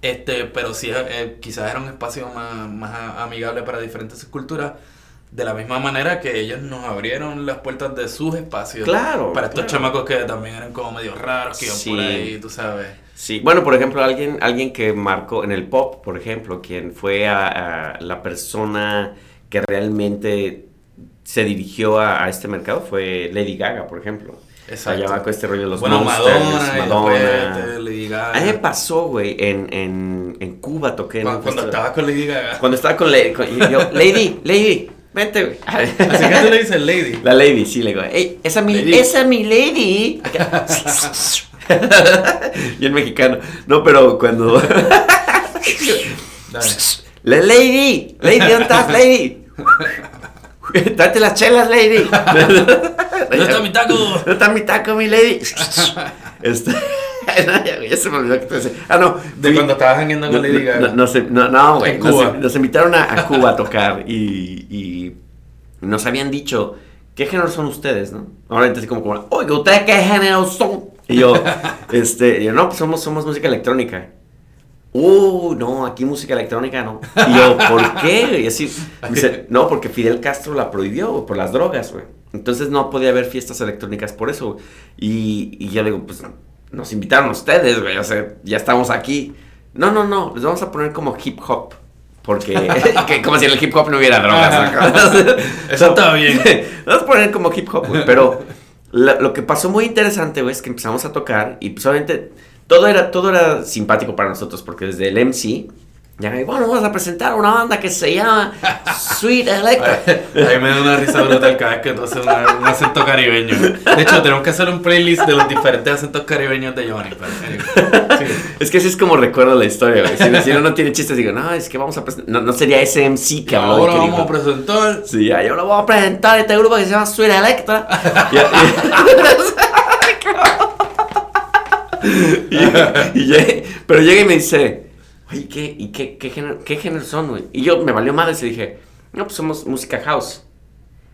S3: Este, pero sí, eh, quizás era un espacio más, más amigable para diferentes culturas. De la misma manera que ellos nos abrieron las puertas de sus espacios.
S2: Claro,
S3: Para estos
S2: claro.
S3: chamacos que también eran como medio raros, que iban
S2: Sí.
S3: por ahí, tú sabes.
S2: Sí, bueno, por ejemplo, alguien, alguien que marcó en el pop, por ejemplo, quien fue a, a la persona que realmente se dirigió a, a este mercado fue Lady Gaga, por ejemplo.
S3: Exacto.
S2: Allá va con este rollo de los
S3: bueno,
S2: Monsters,
S3: Madonna,
S2: Madonna.
S3: Lady Gaga.
S2: A mí me pasó, güey, en, en, en Cuba toqué. en
S3: Cuando, cuando
S2: festival.
S3: estabas con Lady Gaga.
S2: Cuando estaba con Lady, con- yo, Lady, Lady, vente, güey.
S3: Tú le dices Lady.
S2: La Lady, sí, le digo, ey, esa mi,
S3: Lady.
S2: esa mi Lady. Y el mexicano. No, pero cuando... La Lady, Lady, ¿dónde estás, Lady? Date las chelas, Lady.
S3: ¿Dónde está mi taco?
S2: ¿Dónde está mi taco, mi Lady? Este... ya se me olvidó que te decía. Ah, no.
S3: De
S2: fui-
S3: cuando estabas hangueando con Lady Gaga.
S2: no, no, sé, no, no, güey.
S3: En
S2: Nos,
S3: Cuba.
S2: nos invitaron a, a Cuba a tocar y, y nos habían dicho, ¿qué género son ustedes, no? Ahora entonces como, como, oiga, ¿ustedes qué género son? Y yo, este, yo, no, pues somos, somos música electrónica. Uh, no, aquí música electrónica no. Y yo, ¿por qué? Y así, me dice, no, porque Fidel Castro la prohibió güey, por las drogas, güey. Entonces no podía haber fiestas electrónicas por eso. güey. Y, y yo le digo, pues nos invitaron ustedes, güey, o sea, ya estamos aquí. No, no, no, les vamos a poner como hip hop. Porque, que como si en el hip hop no hubiera drogas.
S3: Eso está bien.
S2: Vamos a poner como hip hop, güey. Pero la- lo que pasó muy interesante, güey, es que empezamos a tocar y pues obviamente todo era, todo era simpático para nosotros porque desde el MC, ya, bueno, vamos a presentar una banda que se llama Sweet Electra.
S3: A mí me da una risa brutal cada vez que tú haces un acento caribeño. De hecho, tenemos que hacer un playlist de los diferentes acentos caribeños de Johnny. pero, sí.
S2: Es que así es como recuerdo la historia, güey. Si, si uno no tiene chistes, digo, no, es que vamos a presentar. No, no sería ese MC que habló
S3: Ahora vamos
S2: dijo-
S3: a presentar.
S2: Sí, ya, yo lo voy a presentar este grupo que se llama Sweet Electra. Y, pero llega y me dice, oye, ¿qué, y qué, qué, género, qué género son, güey? Y yo me valió madre y dije, no, pues somos música house.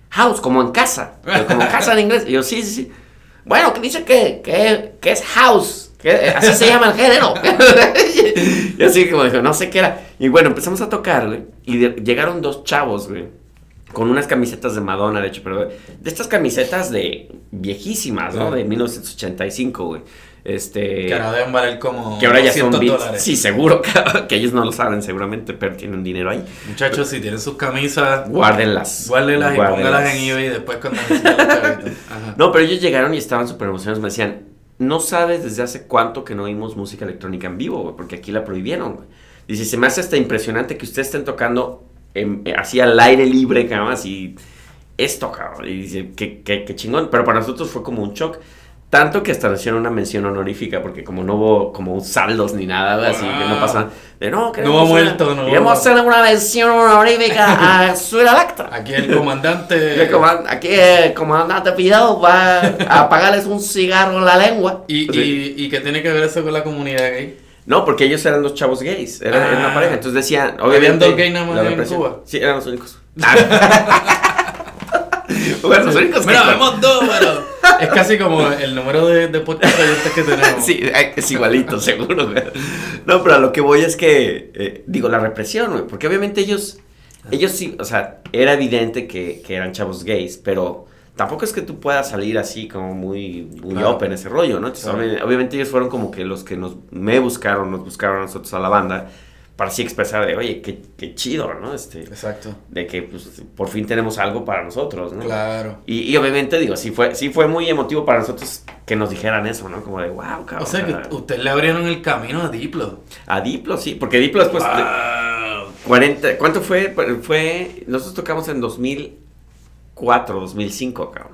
S2: House, como en casa. pero Como casa en inglés. Y yo, sí, sí, sí. Bueno, que dice que, que, que es house. Que así se llama el género. y así como dijo, no sé qué era. Y bueno, empezamos a tocar, güey. Y de- llegaron dos chavos, güey. Con unas camisetas de Madonna, de hecho, pero de estas camisetas de viejísimas, ¿no? De 1985, güey. Este.
S3: Que ahora deben valer como
S2: que ahora ya son
S3: 200
S2: bits.
S3: dólares.
S2: Sí, seguro que, que ellos no lo saben, seguramente, pero tienen dinero ahí.
S3: Muchachos, si tienen sus camisas,
S2: Guárdenlas.
S3: guárdelas y
S2: Guárdenlas.
S3: póngalas en eBay después cuando.
S2: No, pero ellos llegaron y estaban súper emocionados. Me decían, no sabes desde hace cuánto que no oímos música electrónica en vivo, porque aquí la prohibieron. Dice, se me hace hasta impresionante que ustedes estén tocando en- eh, así al aire libre, cabrón, así esto, cabrón. Y dice, qué, qué, qué chingón. Pero para nosotros fue como un shock. Tanto que hasta hicieron una mención honorífica, porque como no hubo como saldos ni nada, así que no pasa. De no, que
S3: No ha muerto, no.
S2: Queremos hacer una mención honorífica a Suela Lacta.
S3: Aquí el comandante.
S2: El Aquí el comandante Fidel va a apagarles un cigarro en la lengua.
S3: ¿Y,
S2: Sí.
S3: y, ¿Y qué tiene que ver eso con la comunidad gay?
S2: No, porque ellos eran los chavos gays, eran, eran una
S3: Ah.
S2: pareja. Entonces decían,
S3: ¿Habían
S2: obviamente.
S3: dos gays nada más en. Cuba?
S2: Sí, eran los únicos. bueno, únicos que-
S3: Mira, vemos dos, pero. Es casi como el número de, de podcast que tenemos.
S2: Sí, es igualito, seguro. No, pero a lo que voy es que, eh, digo, la represión, porque obviamente ellos, ellos sí, o sea, era evidente que, que eran chavos gays, pero tampoco es que tú puedas salir así como muy, muy
S3: Claro.
S2: open ese rollo, ¿no? Entonces,
S3: Claro.
S2: obvi- obviamente ellos fueron como que los que nos, me buscaron, nos buscaron a nosotros a la banda, para así expresar de, oye, qué, qué chido, ¿no? Este,
S3: Exacto.
S2: de que pues, por fin tenemos algo para nosotros, ¿no?
S3: Claro.
S2: Y, y obviamente, digo, sí fue, sí fue muy emotivo para nosotros que nos dijeran eso, ¿no? Como de, wow, cabrón.
S3: O sea que usted le abrieron el camino a Diplo.
S2: A Diplo, sí, porque Diplo después... de
S3: Wow.
S2: 40, ¿Cuánto fue? Fue... Nosotros tocamos en 2004, 2005, cabrón.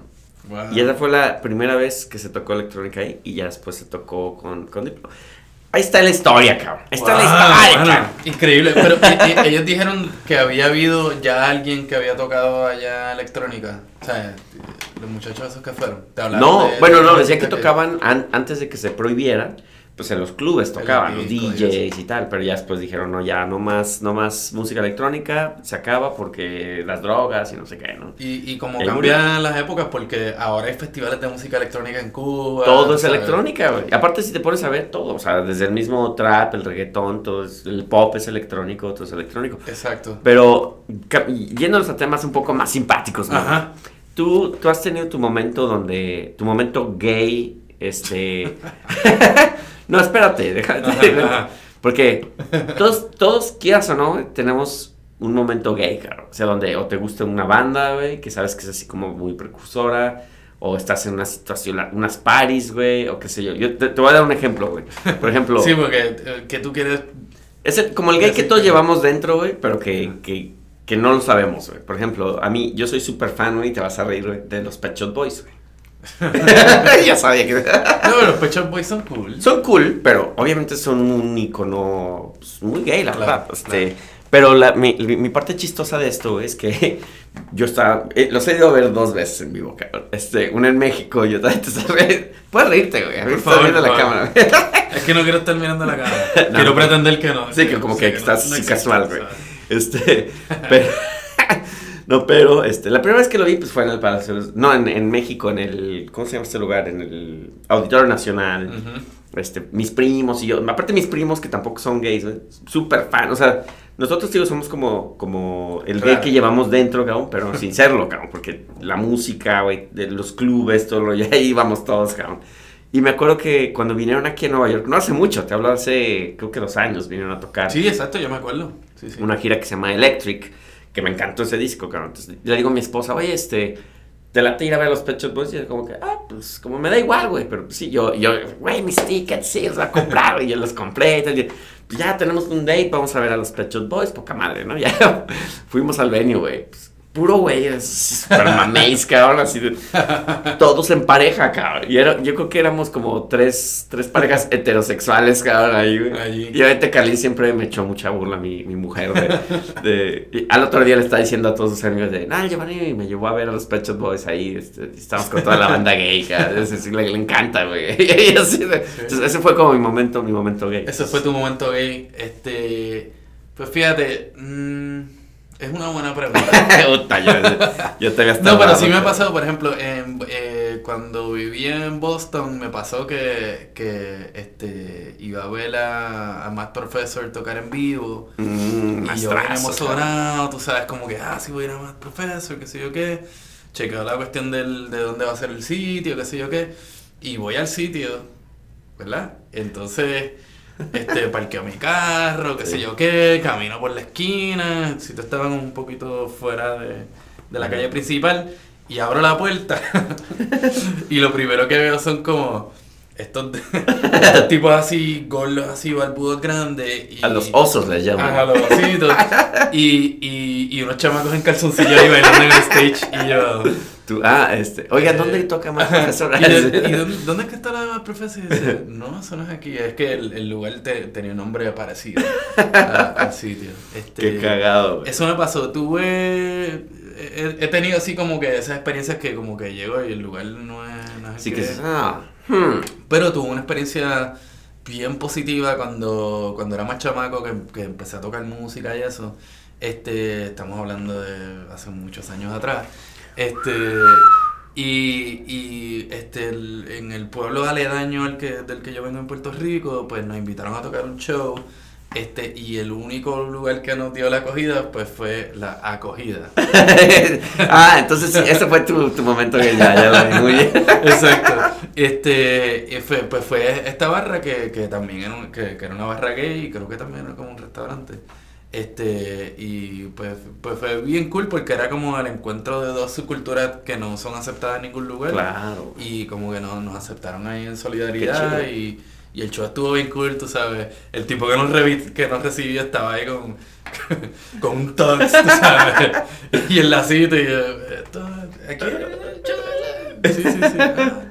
S3: Wow.
S2: Y esa fue la primera vez que se tocó electrónica ahí y ya después se tocó con, con Diplo. Ahí está la historia, cabrón. Ahí está la historia, cabrón.
S3: Increíble, pero y- y- ellos dijeron que había habido ya alguien que había tocado allá electrónica. O sea, los muchachos esos que fueron. ¿Te
S2: No,
S3: de-
S2: bueno,
S3: de
S2: no, decía que tocaban an- antes de que se prohibiera, pues en los clubes tocaban, los DJs y tal, pero ya después dijeron, no, ya no más, no más música electrónica, se acaba porque las drogas y no sé qué, ¿no?
S3: Y, y como cambian las épocas, porque ahora hay festivales de música electrónica en Cuba.
S2: Todo es
S3: ¿sabes?
S2: electrónica, güey. Aparte, si te pones a ver todo, o sea, desde el mismo trap, el reggaetón, todo es- el pop es electrónico, todo es electrónico.
S3: Exacto.
S2: Pero, yéndonos a temas un poco más simpáticos, ¿no?
S3: Ajá.
S2: ¿Tú, tú has tenido tu momento donde, tu momento gay, este... no, espérate, déjame.
S3: Ajá.
S2: Porque todos, todos, quieras o no, tenemos un momento gay, claro. O sea, donde o te gusta una banda, güey, que sabes que es así como muy precursora, o estás en una situación, unas paris, güey, o qué sé yo. Yo te, te voy a dar un ejemplo, güey. Por ejemplo,
S3: Sí, porque eh, que tú quieres.
S2: es el- como el gay que todos llevamos dentro, güey, pero que, que, que no lo sabemos, güey. Por ejemplo, a mí, yo soy súper fan, güey, y te vas a reír, güey, de los Pet Shop Boys, güey. ya sabía que...
S3: No, pero los Pet Shop Boys son cool.
S2: Son cool, pero obviamente son un icono pues, muy gay, la
S3: Claro,
S2: verdad. Este, Pero la- mi, mi parte chistosa de esto es que yo estaba. eh, los he ido a ver dos veces en vivo, cabrón. Este, una en México y otra. Entonces, puedes reírte, güey. A mí
S3: Por favor,
S2: viendo la cámara.
S3: Es que no quiero estar mirando la cámara.
S2: No.
S3: quiero pretender que no.
S2: Sí, que como que
S3: no-
S2: estás
S3: no
S2: casual, güey. Este, pero. No, pero este, la primera vez que lo vi pues fue en el Palacio. de los- No, en, en México, en el. ¿Cómo se llama este lugar? En el Auditorio Nacional. Este, mis primos y yo, aparte mis primos que tampoco son gays, súper fan, o sea, nosotros tío somos como, como el gay que llevamos dentro, cabrón, pero sin serlo, cabrón, porque la música, güey, de los clubes, todo lo, ya ahí íbamos todos, cabrón. Y me acuerdo que cuando vinieron aquí a Nueva York, no hace mucho, te hablo hace, creo que dos años, vinieron a tocar
S3: Sí, exacto, yo me acuerdo. Sí, sí.
S2: una gira que se llama Electric, que me encantó ese disco, cabrón. Entonces le digo a mi esposa, oye, este, te late ir a ver los Pet Shop Boys? Y ella como que, ah, pues como me da igual, güey. Pero sí, yo, yo, güey, mis tickets, sí, los voy a comprar. Y yo los compré. y pues ya tenemos un date, vamos a ver a los Pet Boys, poca madre, ¿no? Ya fuimos al venue, güey. Pues, puro güey, es mameis, cabrón, así de, todos en pareja, cabrón. Y era, yo creo que éramos como tres, tres parejas heterosexuales, cabrón, ahí, güey.
S3: Allí.
S2: Y ahorita Carlín siempre me echó mucha burla mi, mi mujer, de, de- y al otro día le estaba diciendo a todos sus amigos de, nah, Giovanni me llevó a ver a los Pet Shop Boys ahí, este, y estábamos con toda la banda gay, cabrón. Es decir, le, le encanta, güey. Y así de- entonces, ese fue como mi momento, mi momento gay.
S3: Ese fue tu momento gay. Este. Pues fíjate. mm, es una buena pregunta.
S2: Puta, yo, yo te había
S3: No, pero sí me ha pasado, por ejemplo, en, eh, cuando vivía en Boston, me pasó que, que este, iba a ver a, a Matt Professor tocar en vivo.
S2: Mm,
S3: Y yo bien emocionado, tú sabes, como que, ah, sí voy a ir a Matt Professor, qué sé yo qué. Chequeo la cuestión del, de dónde va a ser el sitio, qué sé yo qué. Y voy al sitio, ¿verdad? Entonces, este, parqueo mi carro, qué sé yo qué, camino por la esquina, el sitio estaba un poquito fuera de, de la calle principal, y abro la puerta, y lo primero que veo son como estos, estos tipos así, gordos así, barbudos grandes. Y,
S2: A los osos les llaman.
S3: Ajá, los ositos. y, y, y unos chamacos en calzoncillo ahí bailando en el stage. Y yo.
S2: Tú- ah, este. Oiga, ¿dónde toca más, profesor?
S3: ¿Y, y dónde, dónde es que está la profesora? Dice, no, eso no es aquí. Es que el, el lugar te- tenía un nombre parecido a- al sitio. Este,
S2: Qué cagado, güey.
S3: Eso me pasó. Tuve. He, he tenido así como que esas experiencias que como que llego y el lugar no es, no es
S2: Así que
S3: que es.
S2: ah, hmm.
S3: Pero tuve una experiencia bien positiva cuando, cuando era más chamaco, que, que empecé a tocar música y eso. Este, estamos hablando de hace muchos años atrás. Este, y, este, en el pueblo aledaño al que, del que yo vengo en Puerto Rico, pues nos invitaron a tocar un show. Este, y el único lugar que nos dio la acogida, pues fue la acogida.
S2: ah, entonces sí, ese fue tu, tu momento que ya, ya bien.
S3: Exacto. Este, fue, pues fue esta barra que, que también era, un- que, que era una barra gay y creo que también era como un restaurante. Este, y pues, pues fue bien cool porque era como el encuentro de dos subculturas que no son aceptadas en ningún lugar.
S2: Claro.
S3: Y como que no, nos aceptaron ahí en solidaridad y, y el show estuvo bien cool, tú sabes. El tipo que nos, revi- que nos recibió estaba ahí con, con un tux, tú sabes. Y el lacito y yo, esto, aquí es el show, ¿verdad?". Sí, sí, sí. ah.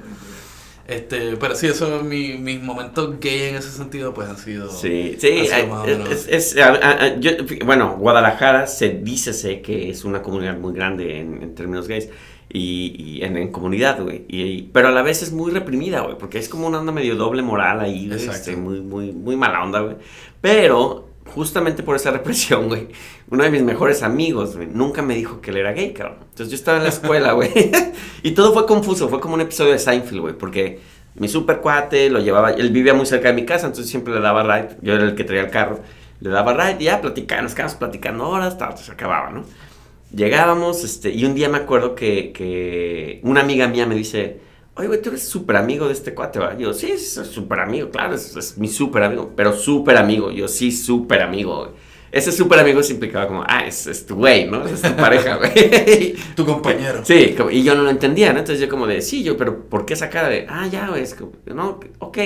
S3: Este, pero sí, eso, mi, mis momentos gay en ese sentido, pues han sido.
S2: Sí, sí,
S3: sido
S2: es, es- a- a- yo- bueno, Guadalajara se dice sé que es una comunidad muy grande en, en términos gays y, y en, en comunidad, güey, y, pero a la vez es muy reprimida, güey, porque es como una onda medio doble moral ahí, güey, este, muy, muy, muy mala onda, güey, pero justamente por esa represión, güey, uno de mis mejores amigos, güey, nunca me dijo que él era gay, cabrón, entonces yo estaba en la escuela, güey, y todo fue confuso, fue como un episodio de Seinfeld, güey, porque mi super cuate lo llevaba, él vivía muy cerca de mi casa, entonces siempre le daba ride, yo era el que traía el carro, le daba ride y ya platicaba, nos quedamos platicando horas, hasta se acababa, ¿no? Llegábamos, este, y un día me acuerdo que, que una amiga mía me dice, oye, güey, tú eres súper amigo de este cuate, ¿va? Yo, sí, soy súper amigo, claro, es, es mi súper amigo, pero súper amigo, yo, sí, súper amigo, güey. Ese súper amigo se implicaba como, ah, es, es tu güey, ¿no? Es tu pareja, güey.
S3: Tu compañero.
S2: Sí, como- y yo no lo entendía, ¿no? Entonces yo como de, sí, yo, pero ¿por qué esa cara de, ah, ya, güey, es como, no, ok.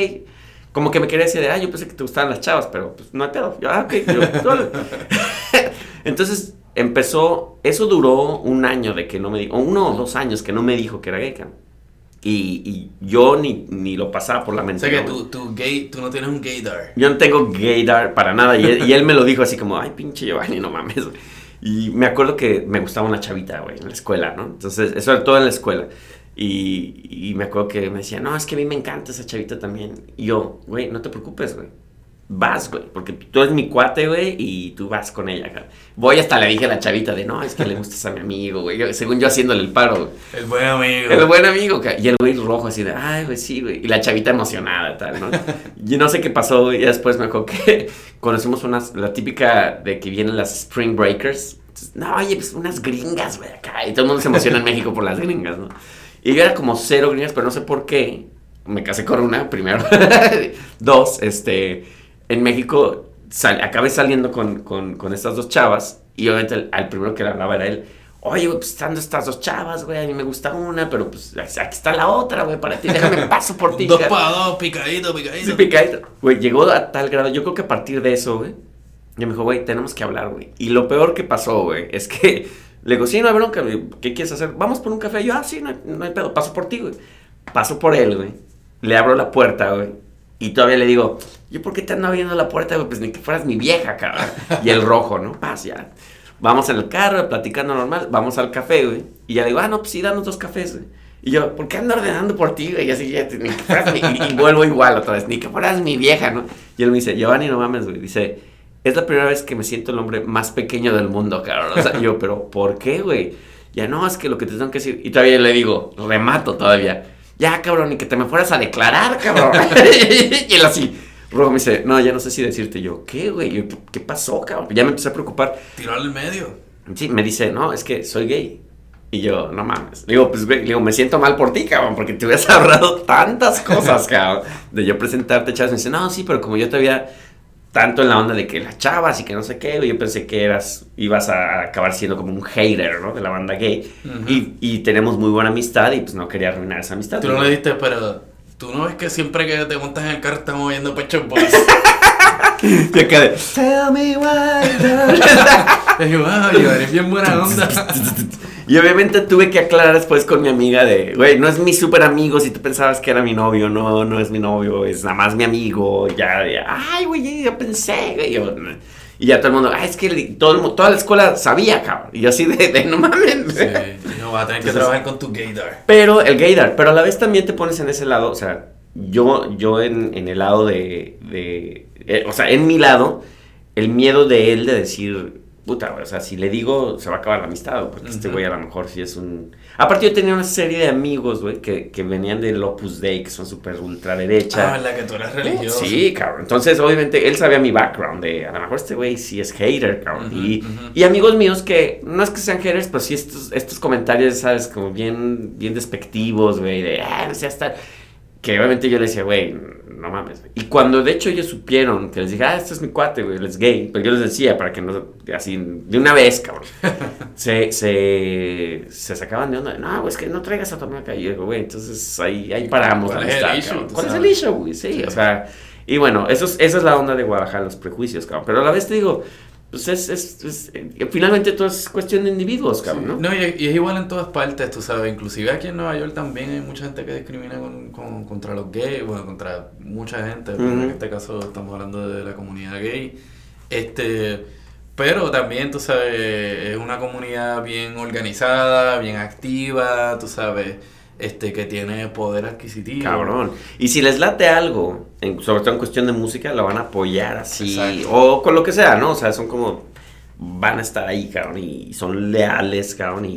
S2: Como que me quería decir de, ah, yo pensé que te gustaban las chavas, pero pues no hay pedo. Yo, ah, ok, yo. Entonces empezó, eso duró un año de que no me dijo, o uno o dos años que no me dijo que era gay, cabrón. Y, y yo ni, ni lo pasaba por la
S3: O
S2: mente.
S3: sea que tú, tú gay, tú no tienes un gaydar.
S2: Yo no tengo gaydar para nada. Y él, y él me lo dijo así como, ay, pinche Giovanni, no mames. güey". Y me acuerdo que me gustaba una chavita, güey, en la escuela, ¿no? Entonces, eso era todo en la escuela. Y, y me acuerdo que me decía, no, es que a mí me encanta esa chavita también. Y yo, güey, no te preocupes, güey. Vas, güey, porque tú eres mi cuate, güey, y tú vas con ella. cabrón. Voy hasta le dije a la chavita de, no, es que le gustas a mi amigo, güey. Según yo haciéndole el paro, güey.
S3: El buen amigo.
S2: El buen amigo, ca- y el güey rojo así de, ay, güey, sí, güey. Y la chavita emocionada, tal, ¿no? y no sé qué pasó, güey, y después me acuerdo que conocimos unas, la típica de que vienen las Spring Breakers. Entonces, no, oye, pues unas gringas, güey, acá. Y todo el mundo se emociona en México por las gringas, ¿no? Y yo era como cero gringas, pero no sé por qué. Me casé con una primero. dos, este, en México sal- acabé saliendo con, con, con estas dos chavas y obviamente el- al primero que le hablaba era él. Oye, güey, pues están estas dos chavas, güey, a mí me gusta una, pero pues aquí está la otra, güey, para ti, déjame paso por ti.
S3: Dos
S2: cara".
S3: para dos, picadito, picadito.
S2: Sí, picadito. Güey, llegó a tal grado, yo creo que a partir de eso, güey, ya me dijo, güey, tenemos que hablar, güey. Y lo peor que pasó, güey, es que le digo, sí, no hay bronca, güey, ¿qué quieres hacer? Vamos por un café. Y yo, ah, sí, no hay, no hay pedo, paso por ti, güey. Paso por él, güey. Le abro la puerta, güey. Y todavía le digo, ¿yo por qué te ando abriendo la puerta? Pues ni que fueras mi vieja, cabrón. Y el rojo, ¿no? Paz. Vamos en el carro, platicando normal, vamos al café, güey. Y ya le digo, ah, no, pues sí, danos dos cafés, güey. Y yo, ¿por qué ando ordenando por ti, güey? Y así, ya, ni que fueras mi... y, y vuelvo igual otra vez, ni que fueras mi vieja, ¿no? Y él me dice, Giovanni, no mames, güey. Dice, es la primera vez que me siento el hombre más pequeño del mundo, cabrón. O sea, yo, pero ¿por qué, güey? Ya no, es que lo que te tengo que decir. Y todavía le digo, remato todavía. Ya, cabrón, ni que te me fueras a declarar, cabrón. y él así, rojo me dice, no, ya no sé si decirte. Y yo, ¿qué, güey? ¿Qué, qué pasó, cabrón? Ya me empecé a preocupar.
S3: Tiró al medio.
S2: Sí, me dice, no, es que soy gay. Y yo, no mames. Le digo, pues, güey, digo, me siento mal por ti, cabrón, porque te hubieras ahorrado tantas cosas, cabrón. De yo presentarte, chavas. Me dice, no, sí, pero como yo te había tanto en la onda de que las chavas y que no sé qué, yo pensé que eras, ibas a acabar siendo como un hater, ¿no? De la banda gay. Y, y tenemos muy buena amistad y pues no quería arruinar esa amistad.
S3: Tú no le diste, pero tú no ves que siempre que te montas en el carro estamos viendo Pecho Boys.
S2: Y acá de, Tell me why.
S3: y yo, wow, yo eres bien buena onda.
S2: Y obviamente tuve que aclarar después con mi amiga de, güey, no es mi súper amigo si tú pensabas que era mi novio, no, no es mi novio, es nada más mi amigo, ya, ya, ay, güey, yo pensé, güey, yo- y ya todo el mundo, ay, es que todo toda la escuela sabía, cabrón, y yo así de, de no mames.
S3: Sí, no vas a tener que trabajar con tu gaydar.
S2: Pero el gaydar, pero a la vez también te pones en ese lado, o sea, yo, yo en, en el lado de, de eh, o sea, en mi lado, el miedo de él de decir, puta, güey, o sea, si le digo, se va a acabar la amistad, porque este güey a lo mejor sí es un... Aparte yo tenía una serie de amigos, güey, que, que venían del Opus Dei, que son súper ultraderecha.
S3: Ah, la que tú eres religioso.
S2: Sí, cabrón. Entonces, obviamente, él sabía mi background de, a lo mejor este güey sí es hater, cabrón. Y, y amigos míos que, no es que sean haters, pero sí estos, estos comentarios, ¿sabes? Como bien, bien despectivos, güey, de, ah, no sé, hasta... Que obviamente yo le decía, güey, no mames. güey. Y cuando de hecho ellos supieron, que les dije, ah, este es mi cuate, güey, él es gay. Pero yo les decía para que no, así, de una vez, cabrón. se, se, se sacaban de onda. No, güey, es que no traigas a tu amiga acá. Y yo digo, güey, entonces ahí, ahí paramos.
S3: ¿Cuál
S2: la
S3: es el issue?
S2: ¿Cuál es el issue, güey? Sí,
S3: Sí.
S2: o sea... Y bueno, eso es, esa es la onda de Guadalajara, los prejuicios, cabrón. Pero a la vez te digo, pues es, es, es- eh, finalmente todo es cuestión de individuos, cabrón, ¿no?
S3: No, y, y es igual en todas partes, tú sabes. Inclusive aquí en Nueva York también hay mucha gente que discrimina con, con- contra los gays, bueno, contra mucha gente, pero en este caso estamos hablando de la comunidad gay. Este, pero también, tú sabes, es una comunidad bien organizada, bien activa, tú sabes, este, que tiene poder adquisitivo.
S2: Cabrón. Y si les late algo, en- sobre todo en cuestión de música, lo van a apoyar así.
S3: Exacto.
S2: O con lo que sea, ¿no? O sea, son como. Van a estar ahí, cabrón. Y son leales, cabrón. Y,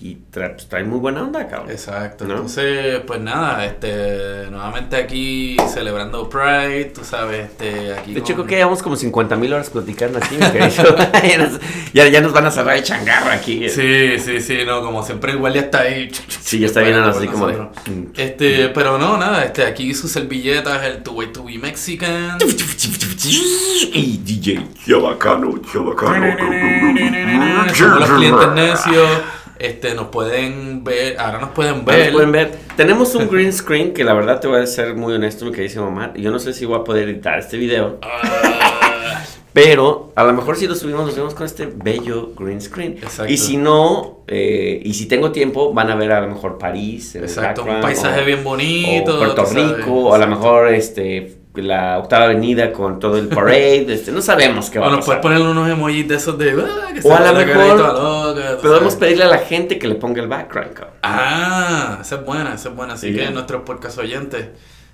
S2: y- pues, traen muy buena onda, cabrón.
S3: Exacto,
S2: ¿No?
S3: entonces, pues nada, este, nuevamente aquí celebrando Pride, tú sabes, este, aquí
S2: De hecho,
S3: con-
S2: creo que llevamos como 50 mil horas platicando aquí, mi querido. ya, nos, ya, ya nos van a cerrar el changarro aquí.
S3: Sí, sí, sí, no, como siempre el guardia está ahí.
S2: Sí, ya está bien así como de.
S3: Este, pero no, nada, este, aquí sus servilletas, el two way to be Mexican.
S2: Y DJ, qué bacano, qué bacano.
S3: Somos los clientes necios. Este, nos pueden ver, ahora nos pueden ver.
S2: pueden ver. Tenemos un green screen que la verdad te voy a ser muy honesto, mi queridísimo Omar. Yo no sé si voy a poder editar este video,
S3: Ah,
S2: pero a lo mejor si lo subimos, nos vemos con este bello green screen.
S3: Exacto.
S2: Y si no, eh, y si tengo tiempo, van a ver a lo mejor París. en el
S3: exacto, un paisaje
S2: o-
S3: bien bonito.
S2: o Puerto Rico, o a lo mejor este la octava avenida con todo el parade, este, no sabemos qué va
S3: O
S2: a
S3: nos puedes
S2: pasar.
S3: poner unos emojis de esos de. ah, que
S2: O a lo mejor
S3: loca,
S2: Podemos pedirle a la gente que le ponga el background, cabrón.
S3: Ah, esa es buena, esa es buena. Así
S2: Sí.
S3: que nuestros podcast oyentes,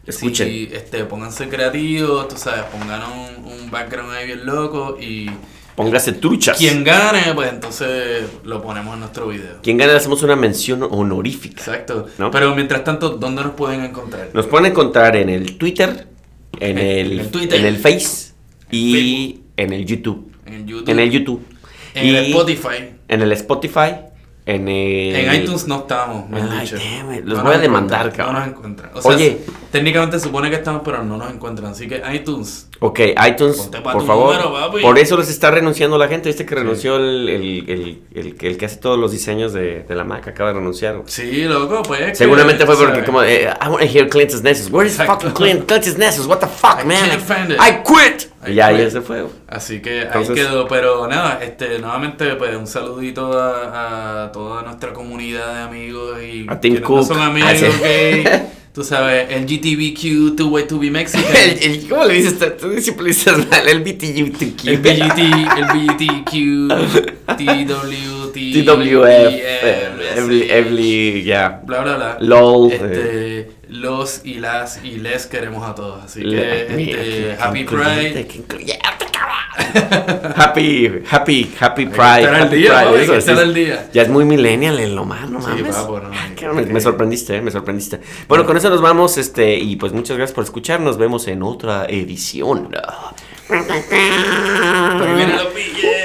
S2: Escuchen.
S3: sí, este, pónganse creativos, tú sabes, pongan un, un background ahí bien loco y
S2: Póngase truchas.
S3: quien gane, pues entonces lo ponemos en nuestro video.
S2: Quien gane le hacemos una mención honorífica.
S3: Exacto.
S2: ¿No?
S3: Pero mientras tanto, ¿dónde nos pueden encontrar?
S2: Nos pueden encontrar en el Twitter, en el,
S3: en el Twitter.
S2: en el Face y en el YouTube.
S3: En el YouTube.
S2: En el YouTube.
S3: En el
S2: Y
S3: Spotify.
S2: En el Spotify. En el...
S3: En iTunes no estamos, me
S2: Ay,
S3: dicho.
S2: damn it, los
S3: No
S2: voy a demandar, cabrón.
S3: No nos encuentran. O sea,
S2: Oye.
S3: Técnicamente supone que estamos, pero no nos encuentran. Así que iTunes.
S2: Ok, iTunes, por favor.
S3: número,
S2: por eso les está renunciando la gente. Viste que renunció el, el, el, el, el que hace todos los diseños de, de la Mac. Acaba de renunciar.
S3: Sí, loco, pues. que,
S2: Seguramente fue porque como, eh, I want to hear Clinton's Nessus. Where is
S3: Exacto.
S2: fucking Clint, Clinton's Nessus? What the fuck,
S3: I
S2: man?
S3: can't it.
S2: I quit.
S3: I
S2: y ya, ya se fue.
S3: Así que
S2: Entonces-
S3: ahí quedó, pero nada, este, nuevamente pues un saludito a, a toda nuestra comunidad de amigos y
S2: A Tim
S3: que
S2: Cook.
S3: no son amigos
S2: Ah, sí.
S3: gay, tú sabes, el GTBQ, two way to be Mexican,
S2: El, el- ¿Cómo le dices? Tú siempre le dices mal. El BTU.
S3: el BGT, el BGTQ, TWT,
S2: TWF. Every, every, ya.
S3: bla bla bla.
S2: LOL. eh,
S3: Este, los y las y les queremos a todos, así que este, Happy Pride.
S2: incluyente, cabrón. Happy, happy, happy Pride.
S3: estar al
S2: happy
S3: día,
S2: Pride, eso
S3: estar al día.
S2: Ya es muy millennial no
S3: Sí,
S2: mames.
S3: papo, no,
S2: cabrón, me, sorprendiste, eh, me sorprendiste. Bueno, con eso nos vamos, este, y pues muchas gracias por escuchar. Nos vemos en otra edición.
S3: Pero vienen los billetes.